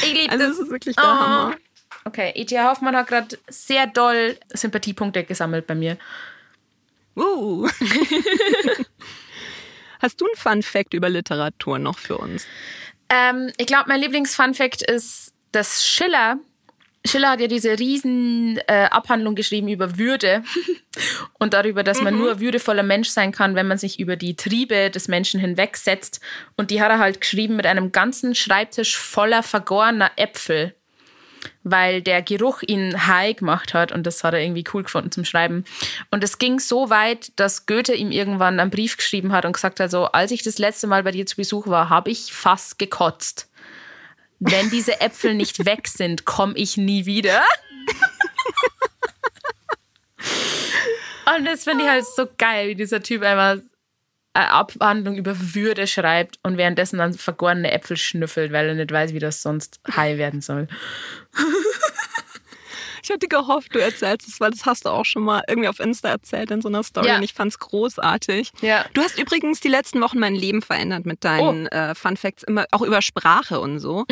Ich liebe Also das. das ist wirklich der Oh. Hammer. Okay, E.T.A. Hoffmann hat gerade sehr doll Sympathiepunkte gesammelt bei mir. Uh. Hast du einen Fun Fact über Literatur noch für uns? Ähm, ich glaube, mein Lieblings-Fun-Fact ist, dass Schiller, Schiller hat ja diese riesen äh, Abhandlung geschrieben über Würde und darüber, dass man nur würdevoller Mensch sein kann, wenn man sich über die Triebe des Menschen hinwegsetzt. Und die hat er halt geschrieben mit einem ganzen Schreibtisch voller vergorener Äpfel, weil der Geruch ihn high gemacht hat und das hat er irgendwie cool gefunden zum Schreiben. Und es ging so weit, dass Goethe ihm irgendwann einen Brief geschrieben hat und gesagt hat, so, als ich das letzte Mal bei dir zu Besuch war, habe ich fast gekotzt. Wenn diese Äpfel nicht weg sind, komme ich nie wieder. Und das finde ich halt so geil, wie dieser Typ einfach eine Abhandlung über Würde schreibt und währenddessen dann vergorene Äpfel schnüffelt, weil er nicht weiß, wie das sonst high werden soll. Ich hatte gehofft, du erzählst es, weil das hast du auch schon mal irgendwie auf Insta erzählt in so einer Story Ja. und ich fand's großartig. Ja. Du hast übrigens die letzten Wochen mein Leben verändert mit deinen äh, Fun Facts, immer auch über Sprache und so,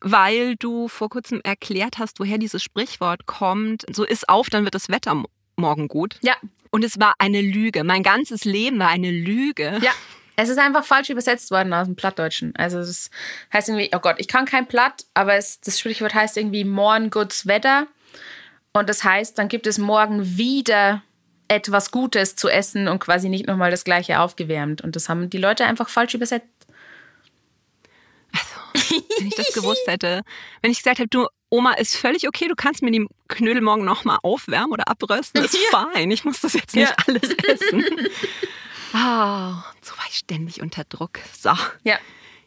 weil du vor kurzem erklärt hast, woher dieses Sprichwort kommt. So ist auf, dann wird das Wetter morgen gut. Ja, Und es war eine Lüge. Mein ganzes Leben war eine Lüge. ja. Es ist einfach falsch übersetzt worden aus dem Plattdeutschen. Also das heißt irgendwie, oh Gott, ich kann kein Platt, aber es, das Sprichwort heißt irgendwie morgen gutes Wetter. Und das heißt, dann gibt es morgen wieder etwas Gutes zu essen und quasi nicht nochmal das gleiche aufgewärmt. Und das haben die Leute einfach falsch übersetzt. Wenn ich das gewusst hätte. Wenn ich gesagt hätte, du, Oma, ist völlig okay, du kannst mir die Knödel morgen nochmal aufwärmen oder abrösten, ist fein. Ich muss das jetzt nicht Ja. alles essen. Ah, so war ich ständig unter Druck. So, Ja.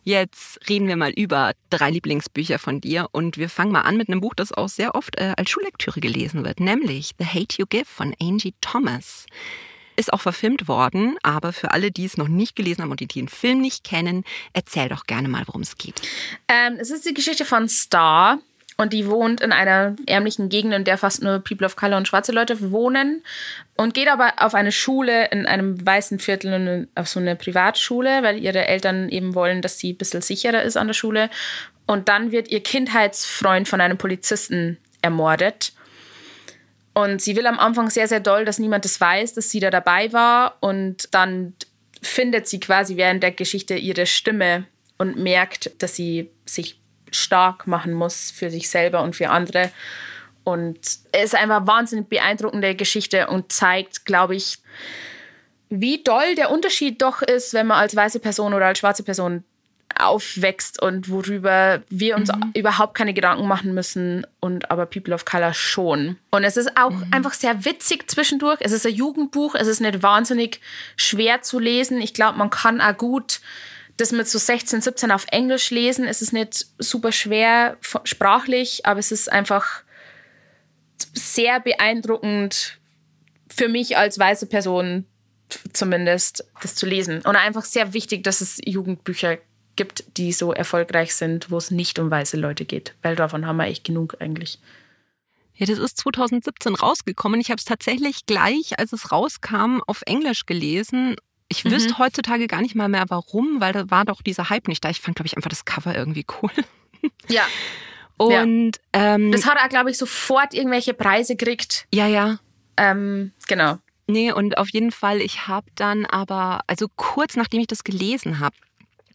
jetzt reden wir mal über drei Lieblingsbücher von dir und wir fangen mal an mit einem Buch, das auch sehr oft äh, als Schullektüre gelesen wird, nämlich The Hate You Give von Angie Thomas. Ist auch verfilmt worden, aber für alle, die es noch nicht gelesen haben und die den Film nicht kennen, erzähl doch gerne mal, worum es geht. Ähm, es ist die Geschichte von Star. Und die wohnt in einer ärmlichen Gegend, in der fast nur People of Color und schwarze Leute wohnen. Und geht aber auf eine Schule in einem weißen Viertel und auf so eine Privatschule, weil ihre Eltern eben wollen, dass sie ein bisschen sicherer ist an der Schule. Und dann wird ihr Kindheitsfreund von einem Polizisten ermordet. Und sie will am Anfang sehr, sehr doll, dass niemand das weiß, dass sie da dabei war. Und dann findet sie quasi während der Geschichte ihre Stimme und merkt, dass sie sich stark machen muss für sich selber und für andere. Und es ist einfach wahnsinnig beeindruckende Geschichte und zeigt, glaube ich, wie doll der Unterschied doch ist, wenn man als weiße Person oder als schwarze Person aufwächst und worüber wir uns mhm. überhaupt keine Gedanken machen müssen und aber People of Color schon. Und es ist auch mhm. einfach sehr witzig zwischendurch. Es ist ein Jugendbuch, es ist nicht wahnsinnig schwer zu lesen. Ich glaube, man kann auch gut das mit so 16, 17 auf Englisch lesen. Es ist nicht super schwer sprachlich, aber es ist einfach sehr beeindruckend für mich als weiße Person zumindest, das zu lesen. Und einfach sehr wichtig, dass es Jugendbücher gibt, die so erfolgreich sind, wo es nicht um weiße Leute geht. Weil davon haben wir echt genug eigentlich. Ja, das ist 2017 rausgekommen. Ich habe es tatsächlich gleich, als es rauskam, auf Englisch gelesen. Ich mhm. wüsste heutzutage gar nicht mal mehr warum, weil da war doch dieser Hype nicht da. Ich fand, glaube ich, einfach das Cover irgendwie cool. Ja. Und ja. Ähm, das hat er, glaube ich, sofort irgendwelche Preise gekriegt. Ja, ja. Ähm, genau. Nee, und auf jeden Fall, ich habe dann aber, also kurz nachdem ich das gelesen habe,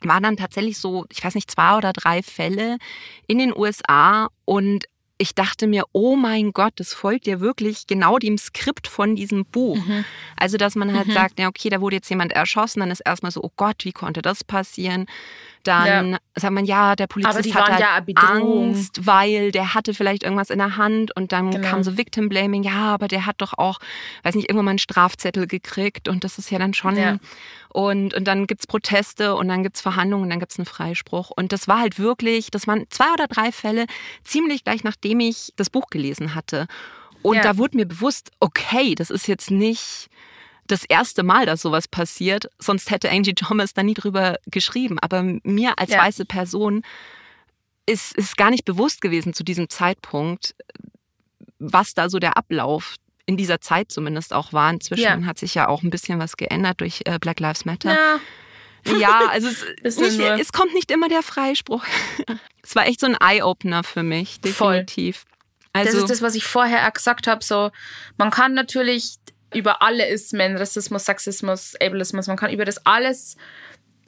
waren dann tatsächlich so, ich weiß nicht, zwei oder drei Fälle in den USA und ich dachte mir, oh mein Gott, das folgt ja wirklich genau dem Skript von diesem Buch. Mhm. Also, dass man halt mhm. sagt, ja, okay, da wurde jetzt jemand erschossen, dann ist erstmal so, oh Gott, wie konnte das passieren? Dann ja. sagt man, ja, der Polizist hat halt ja Angst, weil der hatte vielleicht irgendwas in der Hand und dann genau. kam so Victim Blaming, ja, aber der hat doch auch, weiß nicht, irgendwann mal einen Strafzettel gekriegt und das ist ja dann schon. Ja. Und, und dann gibt's Proteste und dann gibt's Verhandlungen und dann gibt's einen Freispruch. Und das war halt wirklich, das waren zwei oder drei Fälle, ziemlich gleich nachdem ich das Buch gelesen hatte. Und ja. da wurde mir bewusst, okay, das ist jetzt nicht das erste Mal, dass sowas passiert. Sonst hätte Angie Thomas da nie drüber geschrieben. Aber mir als ja. weiße Person ist, ist gar nicht bewusst gewesen zu diesem Zeitpunkt, was da so der Ablauf in dieser Zeit zumindest auch war. Inzwischen ja. hat sich ja auch ein bisschen was geändert durch äh, Black Lives Matter. Ja. Ja, also es, nicht, es, kommt nicht immer der Freispruch. Es war echt so ein Eye-Opener für mich, definitiv. Also, das ist das, was ich vorher gesagt habe. So, man kann natürlich über alle Ismen, Rassismus, Sexismus, Ableismus, man kann über das alles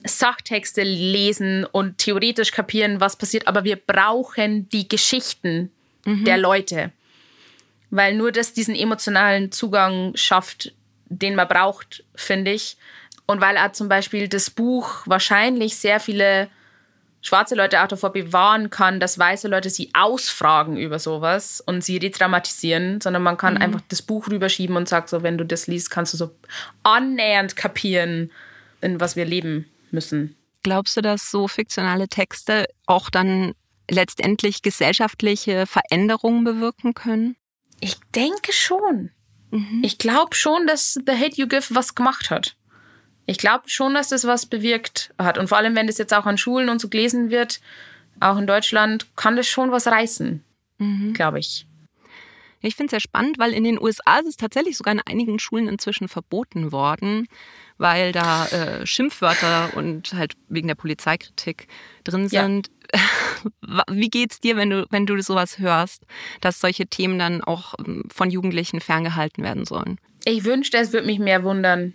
Sachtexte lesen und theoretisch kapieren, was passiert, aber wir brauchen die Geschichten mhm. der Leute. Weil nur das diesen emotionalen Zugang schafft, den man braucht, finde ich. Und weil er zum Beispiel das Buch wahrscheinlich sehr viele schwarze Leute auch davor bewahren kann, dass weiße Leute sie ausfragen über sowas und sie retraumatisieren, sondern man kann mhm. einfach das Buch rüberschieben und sagt so, wenn du das liest, kannst du so annähernd kapieren, in was wir leben müssen. Glaubst du, dass so fiktionale Texte auch dann letztendlich gesellschaftliche Veränderungen bewirken können? Ich denke schon. Mhm. Ich glaube schon, dass The Hate You Give was gemacht hat ich glaube schon, dass das was bewirkt hat. Und vor allem, wenn das jetzt auch an Schulen und so gelesen wird, auch in Deutschland, kann das schon was reißen, mhm. glaube ich. Ich finde es sehr spannend, weil in den USA ist es tatsächlich sogar in einigen Schulen inzwischen verboten worden, weil da äh, Schimpfwörter und halt wegen der Polizeikritik drin sind. Ja. Wie geht's dir, wenn du, wenn du sowas hörst, dass solche Themen dann auch ähm, von Jugendlichen ferngehalten werden sollen? Ich wünschte, es würde mich mehr wundern.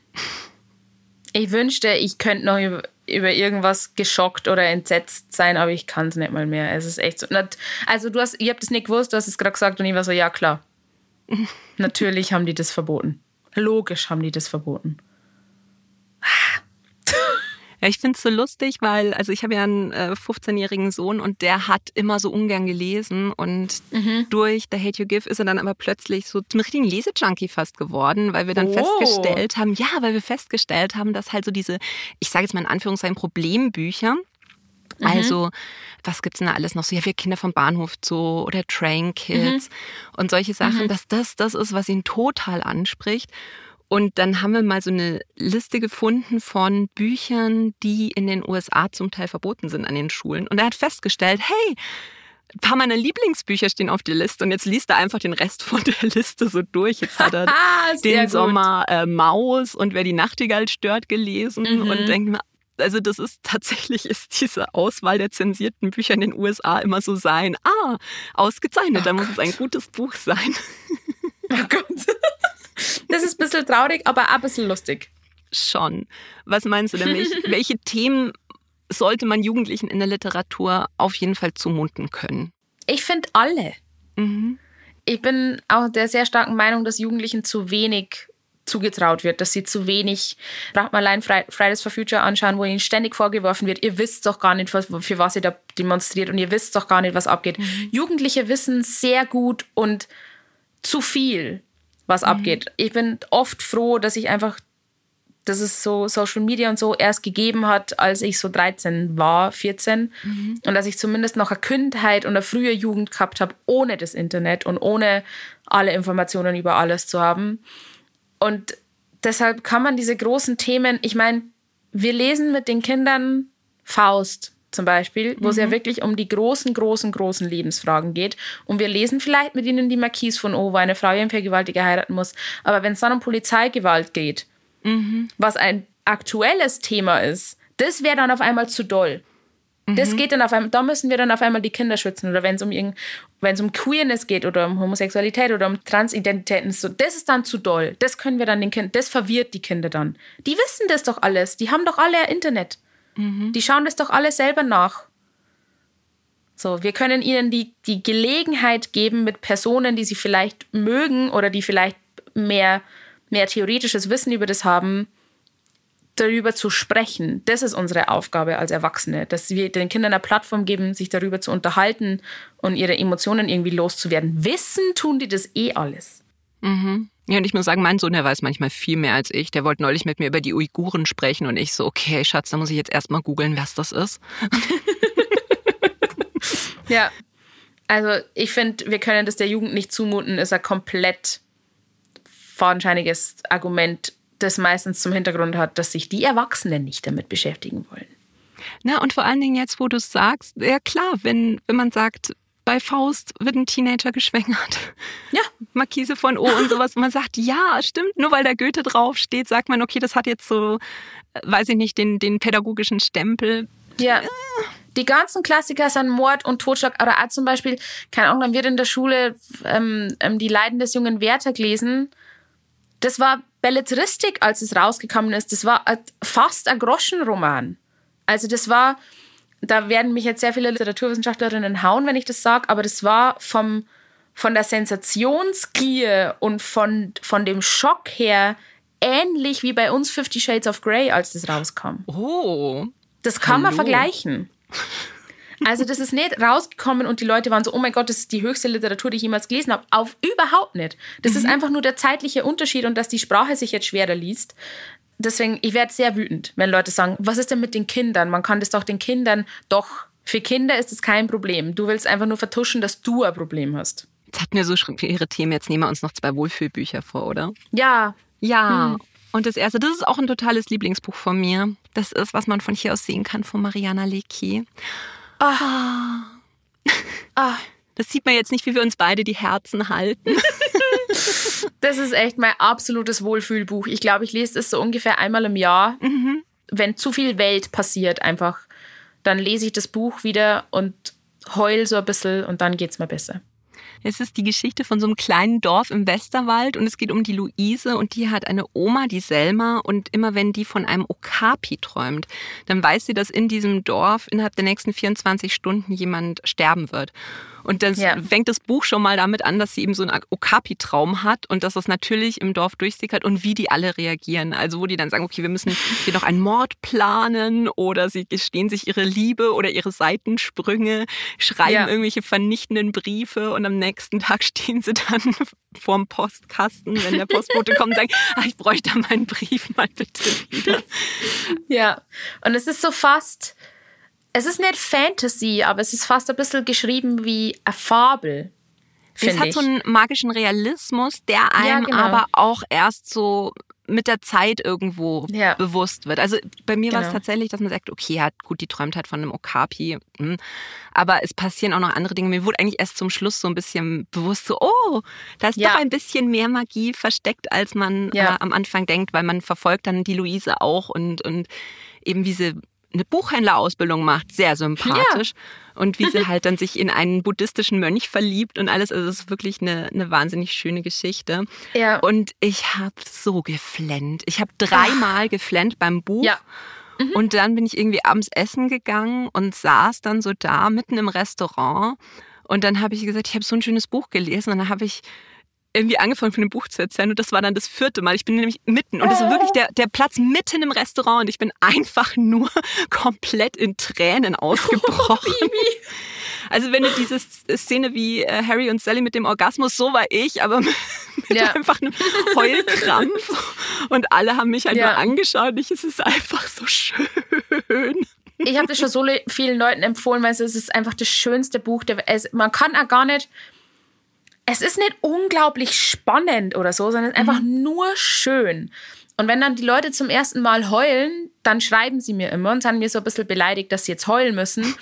Ich wünschte, ich könnte noch über, über irgendwas geschockt oder entsetzt sein, aber ich kann es nicht mal mehr. Es ist echt so. Also du hast, ihr habt es nicht gewusst, du hast es gerade gesagt und ich war so, ja klar. Natürlich haben die das verboten. Logisch haben die das verboten. Ja, ich finde es so lustig, weil, also ich habe ja einen äh, 15-jährigen Sohn und der hat immer so ungern gelesen und mhm. durch The Hate You Give ist er dann aber plötzlich so zum richtigen Lesejunkie fast geworden, weil wir dann oh. festgestellt haben, ja, weil wir festgestellt haben, dass halt so diese, ich sage jetzt mal in Anführungszeichen, Problembücher, mhm. also was gibt's denn da alles noch so? Ja, wir Kinder vom Bahnhof Zoo oder Train Kids mhm. und solche Sachen, mhm. dass das das ist, was ihn total anspricht. Und dann haben wir mal so eine Liste gefunden von Büchern, die in den USA zum Teil verboten sind an den Schulen. Und er hat festgestellt, hey, Ein paar meiner Lieblingsbücher stehen auf der Liste und jetzt liest er einfach den Rest von der Liste so durch. Jetzt hat er den gut. Sommer äh, Maus und Wer die Nachtigall stört gelesen Mhm. und denkt mir, also das ist tatsächlich ist diese Auswahl der zensierten Bücher in den USA immer so sein. Ah, ausgezeichnet, dann muss es ein gutes Buch sein. Oh Gott. Das ist ein bisschen traurig, aber auch ein bisschen lustig. Schon. Was meinst du nämlich? welche Themen sollte man Jugendlichen in der Literatur auf jeden Fall zumuten können? Ich finde alle. Mhm. Ich bin auch der sehr starken Meinung, dass Jugendlichen zu wenig zugetraut wird, dass sie zu wenig, braucht man allein Fri- Fridays for Future anschauen, wo ihnen ständig vorgeworfen wird, ihr wisst doch gar nicht, für was ihr da demonstriert und ihr wisst doch gar nicht, was abgeht. Jugendliche wissen sehr gut und zu viel, was abgeht. Ich bin oft froh, dass ich einfach, dass es so Social Media und so erst gegeben hat, als ich so 13 war, 14. Und dass ich zumindest noch eine Kindheit und eine frühe Jugend gehabt habe, ohne das Internet und ohne alle Informationen über alles zu haben. Und deshalb kann man diese großen Themen, ich meine, wir lesen mit den Kindern Faust zum Beispiel, wo es ja wirklich um die großen, großen, großen Lebensfragen geht. Und wir lesen vielleicht mit ihnen die Marquise von O, wo eine Frau ihren Vergewaltiger heiraten muss. Aber wenn es dann um Polizeigewalt geht, was ein aktuelles Thema ist, das wäre dann auf einmal zu doll. Das geht dann auf einmal, da müssen wir dann auf einmal die Kinder schützen. Oder wenn es um irgend, wenn es um Queerness geht oder um Homosexualität oder um Transidentitäten, so, das ist dann zu doll. Das können wir dann den Kindern, das verwirrt die Kinder dann. Die wissen das doch alles. Die haben doch alle Internet. Die schauen das doch alle selber nach. So, wir können ihnen die, die Gelegenheit geben, mit Personen, die sie vielleicht mögen oder die vielleicht mehr, mehr theoretisches Wissen über das haben, darüber zu sprechen. Das ist unsere Aufgabe als Erwachsene, dass wir den Kindern eine Plattform geben, sich darüber zu unterhalten und ihre Emotionen irgendwie loszuwerden. Wissen tun die das eh alles. Ja, und ich muss sagen, mein Sohn, der weiß manchmal viel mehr als ich. Der wollte neulich mit mir über die Uiguren sprechen und ich so, okay, Schatz, da muss ich jetzt erstmal googeln, was das ist. Ja. Also ich finde, wir können das der Jugend nicht zumuten, ist ein komplett fadenscheiniges Argument, das meistens zum Hintergrund hat, dass sich die Erwachsenen nicht damit beschäftigen wollen. Na, und vor allen Dingen jetzt, wo du es sagst, ja klar, wenn, wenn man sagt, bei Faust wird ein Teenager geschwängert. Ja. Markise von O und sowas. Man sagt, ja, stimmt, nur weil da Goethe draufsteht, sagt man, okay, das hat jetzt so, äh, weiß ich nicht, den, den pädagogischen Stempel. Ja. Die ganzen Klassiker sind Mord und Totschlag. Oder auch zum Beispiel, keine Ahnung, dann wird in der Schule ähm, ähm, die Leiden des jungen Werther gelesen. Das war Belletristik, als es rausgekommen ist. Das war ein- fast ein Groschenroman. Also das war, da werden mich jetzt sehr viele Literaturwissenschaftlerinnen hauen, wenn ich das sage, aber das war vom, von der Sensationsgier und von, von dem Schock her ähnlich wie bei uns Fifty Shades of Grey, als das rauskam. Oh. Das kann man Hallo. vergleichen. Also das ist nicht rausgekommen und die Leute waren so, oh mein Gott, das ist die höchste Literatur, die ich jemals gelesen habe. Auf überhaupt nicht. Das ist einfach nur der zeitliche Unterschied und dass die Sprache sich jetzt schwerer liest. Deswegen, ich werde sehr wütend, wenn Leute sagen, was ist denn mit den Kindern? Man kann das doch den Kindern, doch, für Kinder ist es kein Problem. Du willst einfach nur vertuschen, dass du ein Problem hast. Jetzt hatten wir so schwere Themen, jetzt nehmen wir uns noch zwei Wohlfühlbücher vor, oder? Ja, Ja. Und das erste, das ist auch ein totales Lieblingsbuch von mir. Das ist, was man von hier aus sehen kann, von Mariana Lecki. ah, Das sieht man jetzt nicht, wie wir uns beide die Herzen halten. Das ist echt mein absolutes Wohlfühlbuch. Ich glaube, ich lese es so ungefähr einmal im Jahr. Wenn zu viel Welt passiert, einfach, dann lese ich das Buch wieder und heul so ein bisschen und dann geht's mir besser. Es ist die Geschichte von so einem kleinen Dorf im Westerwald und es geht um die Luise und die hat eine Oma, die Selma und immer wenn die von einem Okapi träumt, dann weiß sie, dass in diesem Dorf innerhalb der nächsten 24 Stunden jemand sterben wird. Und dann Ja. fängt das Buch schon mal damit an, dass sie eben so einen Okapi-Traum hat und dass das natürlich im Dorf durchsickert und wie die alle reagieren. Also wo die dann sagen, okay, wir müssen hier noch einen Mord planen oder sie gestehen sich ihre Liebe oder ihre Seitensprünge, schreiben Ja. irgendwelche vernichtenden Briefe und am nächsten Tag stehen sie dann vorm Postkasten, wenn der Postbote kommt und sagt, ah, ich bräuchte meinen Brief mal bitte wieder. Ja. Und es ist so fast, es ist nicht Fantasy, aber es ist fast ein bisschen geschrieben wie eine Fabel. Es hat ich. so einen magischen Realismus, der einem genau. aber auch erst so mit der Zeit irgendwo Ja. bewusst wird. Also bei mir war es Genau. tatsächlich, dass man sagt, okay, ja, gut, die träumt halt von einem Okapi. hm. Aber es passieren auch noch andere Dinge. Mir wurde eigentlich erst zum Schluss so ein bisschen bewusst, so, oh, da ist Ja. doch ein bisschen mehr Magie versteckt, als man Ja. äh, am Anfang denkt, weil man verfolgt dann die Luise auch und, und eben wie sie eine Buchhändlerausbildung macht, sehr sympathisch. Und wie sie halt dann sich in einen buddhistischen Mönch verliebt und alles. Also es ist wirklich eine, eine wahnsinnig schöne Geschichte. Ja. Und ich habe so geflennt. Ich habe dreimal geflennt beim Buch. Ja. Und dann bin ich irgendwie abends essen gegangen und saß dann so da mitten im Restaurant. Und dann habe ich gesagt, ich habe so ein schönes Buch gelesen. Und dann habe ich irgendwie angefangen von dem Buch zu erzählen. Und das war dann das vierte Mal. Ich bin nämlich mitten. Und das war wirklich der, der Platz mitten im Restaurant. Und ich bin einfach nur komplett in Tränen ausgebrochen. Also wenn du diese Szene wie äh, Harry und Sally mit dem Orgasmus, so war ich, aber mit Ja. einfach einem Heulkrampf. Und alle haben mich halt Ja. nur angeschaut. Ich, es ist einfach so schön. ich habe das schon so le- vielen Leuten empfohlen, weil es ist einfach das schönste Buch. Der, es, man kann auch gar nicht. Es ist nicht unglaublich spannend oder so, sondern es ist einfach nur schön. Und wenn dann die Leute zum ersten Mal heulen, dann schreiben sie mir immer und sind mir so ein bisschen beleidigt, dass sie jetzt heulen müssen.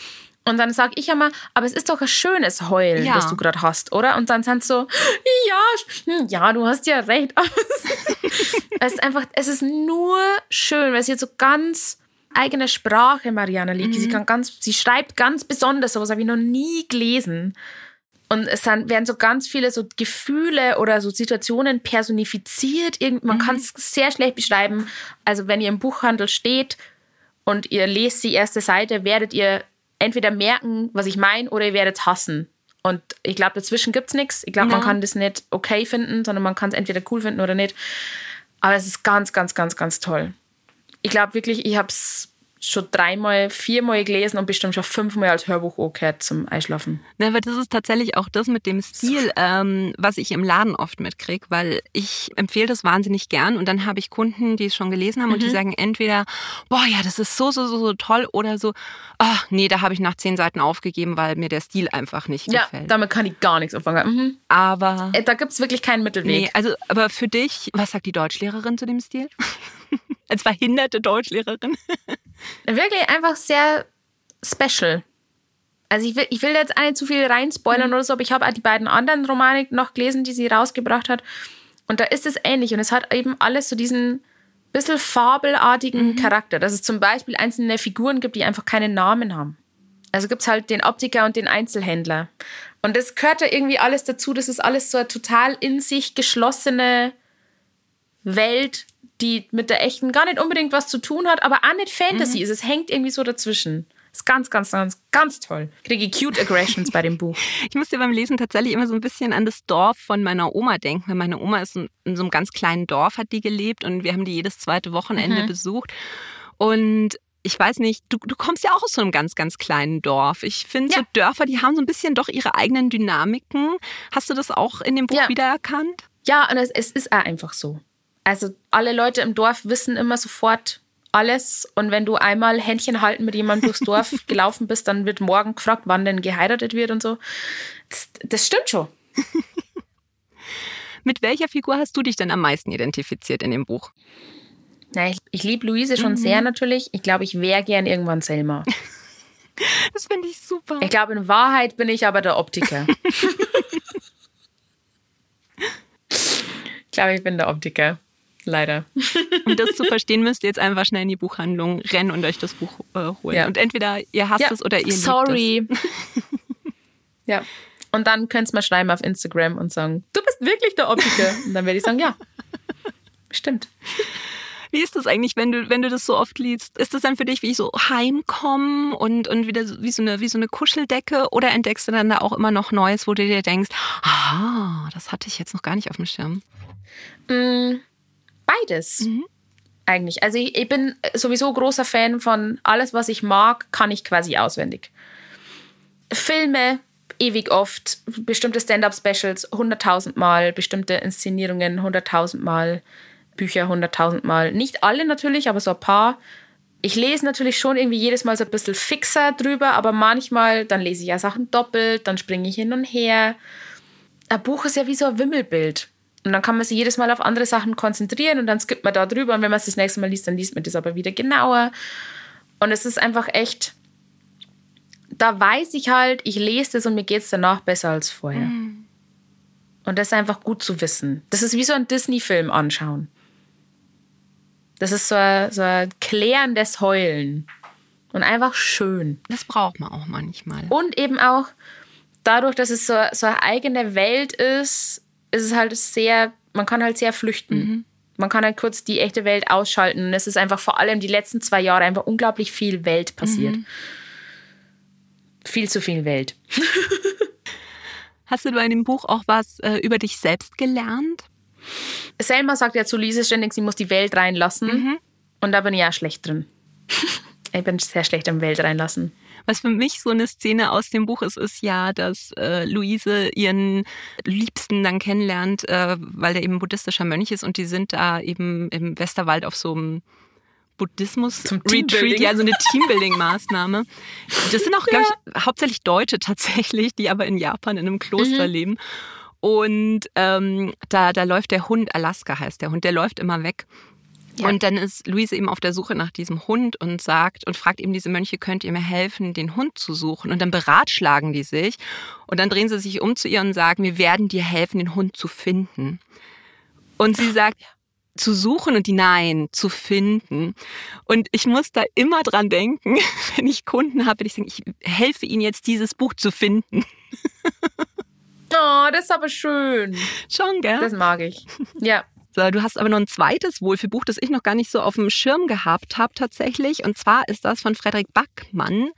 Und dann sage ich immer, aber es ist doch ein schönes Heulen, Ja. das du gerade hast, oder? Und dann sind so, ja, hm, ja, du hast ja recht. Es ist einfach, es ist nur schön, weil sie jetzt so ganz eigene Sprache, Mariana Licki. Sie kann ganz, sie schreibt ganz besonders, sowas habe ich noch nie gelesen. Und es sind, werden so ganz viele so Gefühle oder so Situationen personifiziert. Irgend, man kann es sehr schlecht beschreiben. Also wenn ihr im Buchhandel steht und ihr lest die erste Seite, werdet ihr entweder merken, was ich meine, oder ihr werdet hassen. Und ich glaube, dazwischen gibt es nichts. Ich glaube, man Ja. kann das nicht okay finden, sondern man kann es entweder cool finden oder nicht. Aber es ist ganz, ganz, ganz, ganz toll. Ich glaube wirklich, ich habe es schon dreimal, viermal gelesen und bestimmt schon fünfmal als Hörbuch angehört zum Einschlafen. Na, aber das ist tatsächlich auch das mit dem Stil, ähm, was ich im Laden oft mitkriege, weil ich empfehle das wahnsinnig gern und dann habe ich Kunden, die es schon gelesen haben und Mhm. die sagen entweder, boah, ja, das ist so, so, so, so toll oder so, ach, nee, da habe ich nach zehn Seiten aufgegeben, weil mir der Stil einfach nicht Ja, gefällt. damit kann ich gar nichts anfangen. Mhm. Aber, Äh, Da gibt es wirklich keinen Mittelweg. nee, also, aber für dich, was sagt die Deutschlehrerin zu dem Stil? Als verhinderte Deutschlehrerin. Wirklich einfach sehr special. Also ich will, ich will jetzt nicht zu viel rein spoilern oder so, aber ich habe auch die beiden anderen Romane noch gelesen, die sie rausgebracht hat. Und da ist es ähnlich. Und es hat eben alles so diesen bisschen fabelartigen Charakter, dass es zum Beispiel einzelne Figuren gibt, die einfach keinen Namen haben. Also gibt es halt den Optiker und den Einzelhändler. Und das gehört da irgendwie alles dazu. Das ist alles so eine total in sich geschlossene Welt, die mit der echten gar nicht unbedingt was zu tun hat, aber auch nicht Fantasy ist. Es hängt irgendwie so dazwischen. Ist ganz, ganz, ganz, ganz toll. Kriege ich cute Aggressions bei dem Buch. Ich musste beim Lesen tatsächlich immer so ein bisschen an das Dorf von meiner Oma denken, weil meine Oma ist in, so einem ganz kleinen Dorf, hat die gelebt und wir haben die jedes zweite Wochenende Mhm. besucht. Und ich weiß nicht, du, du kommst ja auch aus so einem ganz, ganz kleinen Dorf. Ich finde, Ja. so Dörfer, die haben so ein bisschen doch ihre eigenen Dynamiken. Hast du das auch in dem Buch Ja. wiedererkannt? Ja, und es, es ist einfach so. Also alle Leute im Dorf wissen immer sofort alles. Und wenn du einmal Händchen halten mit jemandem durchs Dorf gelaufen bist, dann wird morgen gefragt, wann denn geheiratet wird und so. Das, das stimmt schon. Mit welcher Figur hast du dich denn am meisten identifiziert in dem Buch? Na, ich, ich liebe Luise schon sehr natürlich. Ich glaube, ich wäre gern irgendwann Selma. Das finde ich super. Ich glaube, in Wahrheit bin ich aber der Optiker. ich glaube, ich bin der Optiker. Leider. Um das zu verstehen, müsst ihr jetzt einfach schnell in die Buchhandlung rennen und euch das Buch äh, holen. Ja. Und entweder ihr hasst es oder ihr liebt es. Sorry. ja. Und dann könnt ihr mal schreiben auf Instagram und sagen, du bist wirklich der Optiker. Und dann werde ich sagen, ja. Stimmt. Wie ist das eigentlich, wenn du, wenn du das so oft liest? Ist das dann für dich wie so heimkommen und, und wieder so, wie, so eine, wie so eine Kuscheldecke? Oder entdeckst du dann da auch immer noch Neues, wo du dir denkst, ah, das hatte ich jetzt noch gar nicht auf dem Schirm? Mm, beides. Eigentlich. Also ich, ich bin sowieso großer Fan von alles, was ich mag, kann ich quasi auswendig. Filme, ewig oft, bestimmte Stand-up-Specials 100.000 Mal, bestimmte Inszenierungen 100.000 Mal, Bücher 100.000 Mal. Nicht alle natürlich, aber so ein paar. Ich lese natürlich schon irgendwie jedes Mal so ein bisschen fixer drüber, aber manchmal, dann lese ich ja Sachen doppelt, dann springe ich hin und her. ein Buch ist ja wie so ein Wimmelbild. Und dann kann man sich jedes Mal auf andere Sachen konzentrieren und dann skippt man da drüber. Und wenn man es das nächste Mal liest, dann liest man das aber wieder genauer. Und es ist einfach echt, da weiß ich halt, ich lese das und mir geht es danach besser als vorher. Mhm. Und das ist einfach gut zu wissen. Das ist wie so ein Disney-Film anschauen. Das ist so ein, so ein klärendes Heulen. Und einfach schön. Das braucht man auch manchmal. Und eben auch dadurch, dass es so, so eine eigene Welt ist, ist es halt sehr, man kann halt sehr flüchten. Mhm. Man kann halt kurz die echte Welt ausschalten. Und es ist einfach vor allem die letzten zwei Jahre einfach unglaublich viel Welt passiert. Mhm. Viel zu viel Welt. Hast du in dem Buch auch was äh, über dich selbst gelernt? Selma sagt ja zu Lise ständig, sie muss die Welt reinlassen. Mhm. Und da bin ich ja schlecht drin. ich bin sehr schlecht im Welt reinlassen. Was für mich so eine Szene aus dem Buch ist, ist ja, dass äh, Luise ihren Liebsten dann kennenlernt, äh, weil der eben buddhistischer Mönch ist und die sind da eben im Westerwald auf so einem Buddhismus-Retreat, ja, so eine Teambuilding-Maßnahme. Das sind auch, glaube ich, hauptsächlich Deutsche tatsächlich, die aber in Japan in einem Kloster mhm. leben. Und ähm, da, da läuft der Hund, Alaska heißt der Hund, der läuft immer weg. Ja. Und dann ist Luise eben auf der Suche nach diesem Hund und sagt und fragt eben diese Mönche, könnt ihr mir helfen, den Hund zu suchen? Und dann beratschlagen die sich und dann drehen sie sich um zu ihr und sagen, wir werden dir helfen, den Hund zu finden. Und sie sagt, zu suchen und die Nein zu finden. Und ich muss da immer dran denken, wenn ich Kunden habe, wenn ich sage, ich helfe ihnen jetzt dieses Buch zu finden. Oh, das ist aber schön. Schon, gell? Das mag ich. Ja. So, du hast aber noch ein zweites Wohlfühlbuch, das ich noch gar nicht so auf dem Schirm gehabt habe tatsächlich. Und zwar ist das von Frederik Backmann.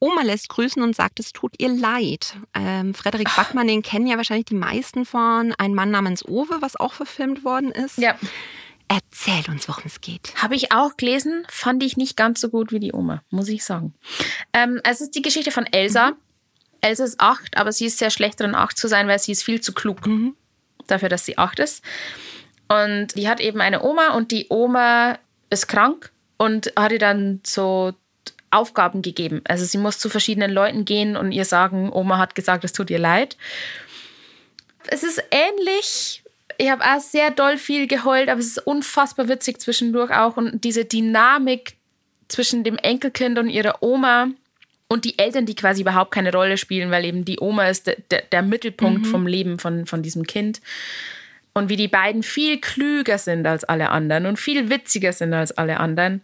Oma lässt grüßen und sagt, es tut ihr leid. Ähm, Frederik Ach. Backmann, den kennen ja wahrscheinlich die meisten von Ein Mann namens Owe, was auch verfilmt worden ist. Ja. Erzähl uns, worum es geht. Habe ich auch gelesen, fand ich nicht ganz so gut wie die Oma, muss ich sagen. Ähm, es ist die Geschichte von Elsa. Mhm. Elsa ist acht, aber sie ist sehr schlecht darin, acht zu sein, weil sie ist viel zu klug mhm. dafür, dass sie acht ist. Und die hat eben eine Oma und die Oma ist krank und hat ihr dann so Aufgaben gegeben. Also sie muss zu verschiedenen Leuten gehen und ihr sagen, Oma hat gesagt, es tut ihr leid. Es ist ähnlich. Ich habe auch sehr doll viel geheult, aber es ist unfassbar witzig zwischendurch auch. Und diese Dynamik zwischen dem Enkelkind und ihrer Oma und die Eltern, die quasi überhaupt keine Rolle spielen, weil eben die Oma ist der, der, der Mittelpunkt mhm. vom Leben von, von diesem Kind und wie die beiden viel klüger sind als alle anderen und viel witziger sind als alle anderen.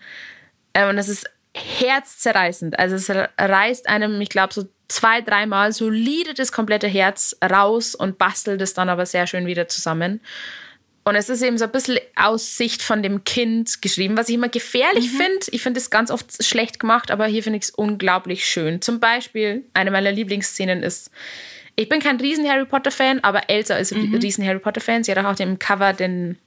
Ähm, und es ist herzzerreißend. Also es reißt einem, ich glaube, so zwei, dreimal solide das komplette Herz raus und bastelt es dann aber sehr schön wieder zusammen. Und es ist eben so ein bisschen aus Sicht von dem Kind geschrieben, was ich immer gefährlich mhm. finde. Ich finde es ganz oft schlecht gemacht, aber hier finde ich es unglaublich schön. Zum Beispiel, eine meiner Lieblingsszenen ist, ich bin kein riesen Harry Potter Fan, aber Elsa ist ein mhm. riesen Harry Potter Fan. Sie hat auch auf dem Cover den,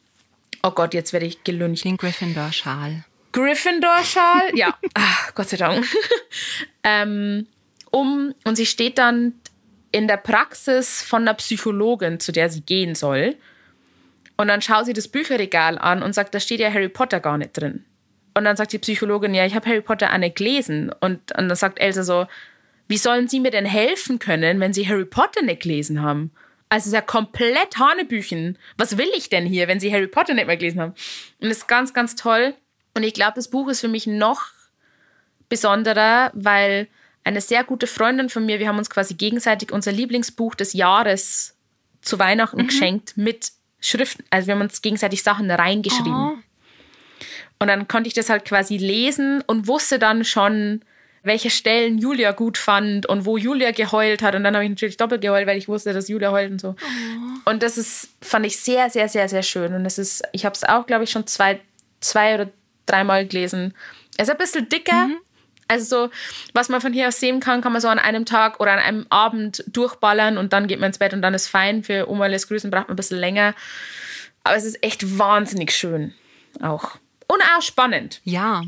oh Gott, jetzt werde ich gelüncht. Den Gryffindor-Schal. Gryffindor-Schal? ja, Ach, Gott sei Dank. ähm, um, und sie steht dann in der Praxis von einer Psychologin, zu der sie gehen soll. Und dann schaut sie das Bücherregal an und sagt, da steht ja Harry Potter gar nicht drin. Und dann sagt die Psychologin, ja, ich habe Harry Potter auch nicht gelesen. Und, und dann sagt Elsa so, wie sollen sie mir denn helfen können, wenn sie Harry Potter nicht gelesen haben? Also es ist ja komplett Hanebüchen. Was will ich denn hier, wenn sie Harry Potter nicht mehr gelesen haben? Und das ist ganz, ganz toll. Und ich glaube, das Buch ist für mich noch besonderer, weil eine sehr gute Freundin von mir, wir haben uns quasi gegenseitig unser Lieblingsbuch des Jahres zu Weihnachten mhm. geschenkt mit Schriften. Also wir haben uns gegenseitig Sachen reingeschrieben. Oh. Und dann konnte ich das halt quasi lesen und wusste dann schon, welche Stellen Julia gut fand und wo Julia geheult hat. Und dann habe ich natürlich doppelt geheult, weil ich wusste, dass Julia heult und so. Oh. Und das ist, fand ich sehr, sehr, sehr, sehr schön. Und es ist, ich habe es auch, glaube ich, schon zwei, zwei oder dreimal gelesen. Es ist ein bisschen dicker. Mhm. Also so, was man von hier aus sehen kann, kann man so an einem Tag oder an einem Abend durchballern und dann geht man ins Bett und dann ist fein. Für Oma les Grüßen braucht man ein bisschen länger. Aber es ist echt wahnsinnig schön auch. Und auch spannend. Ja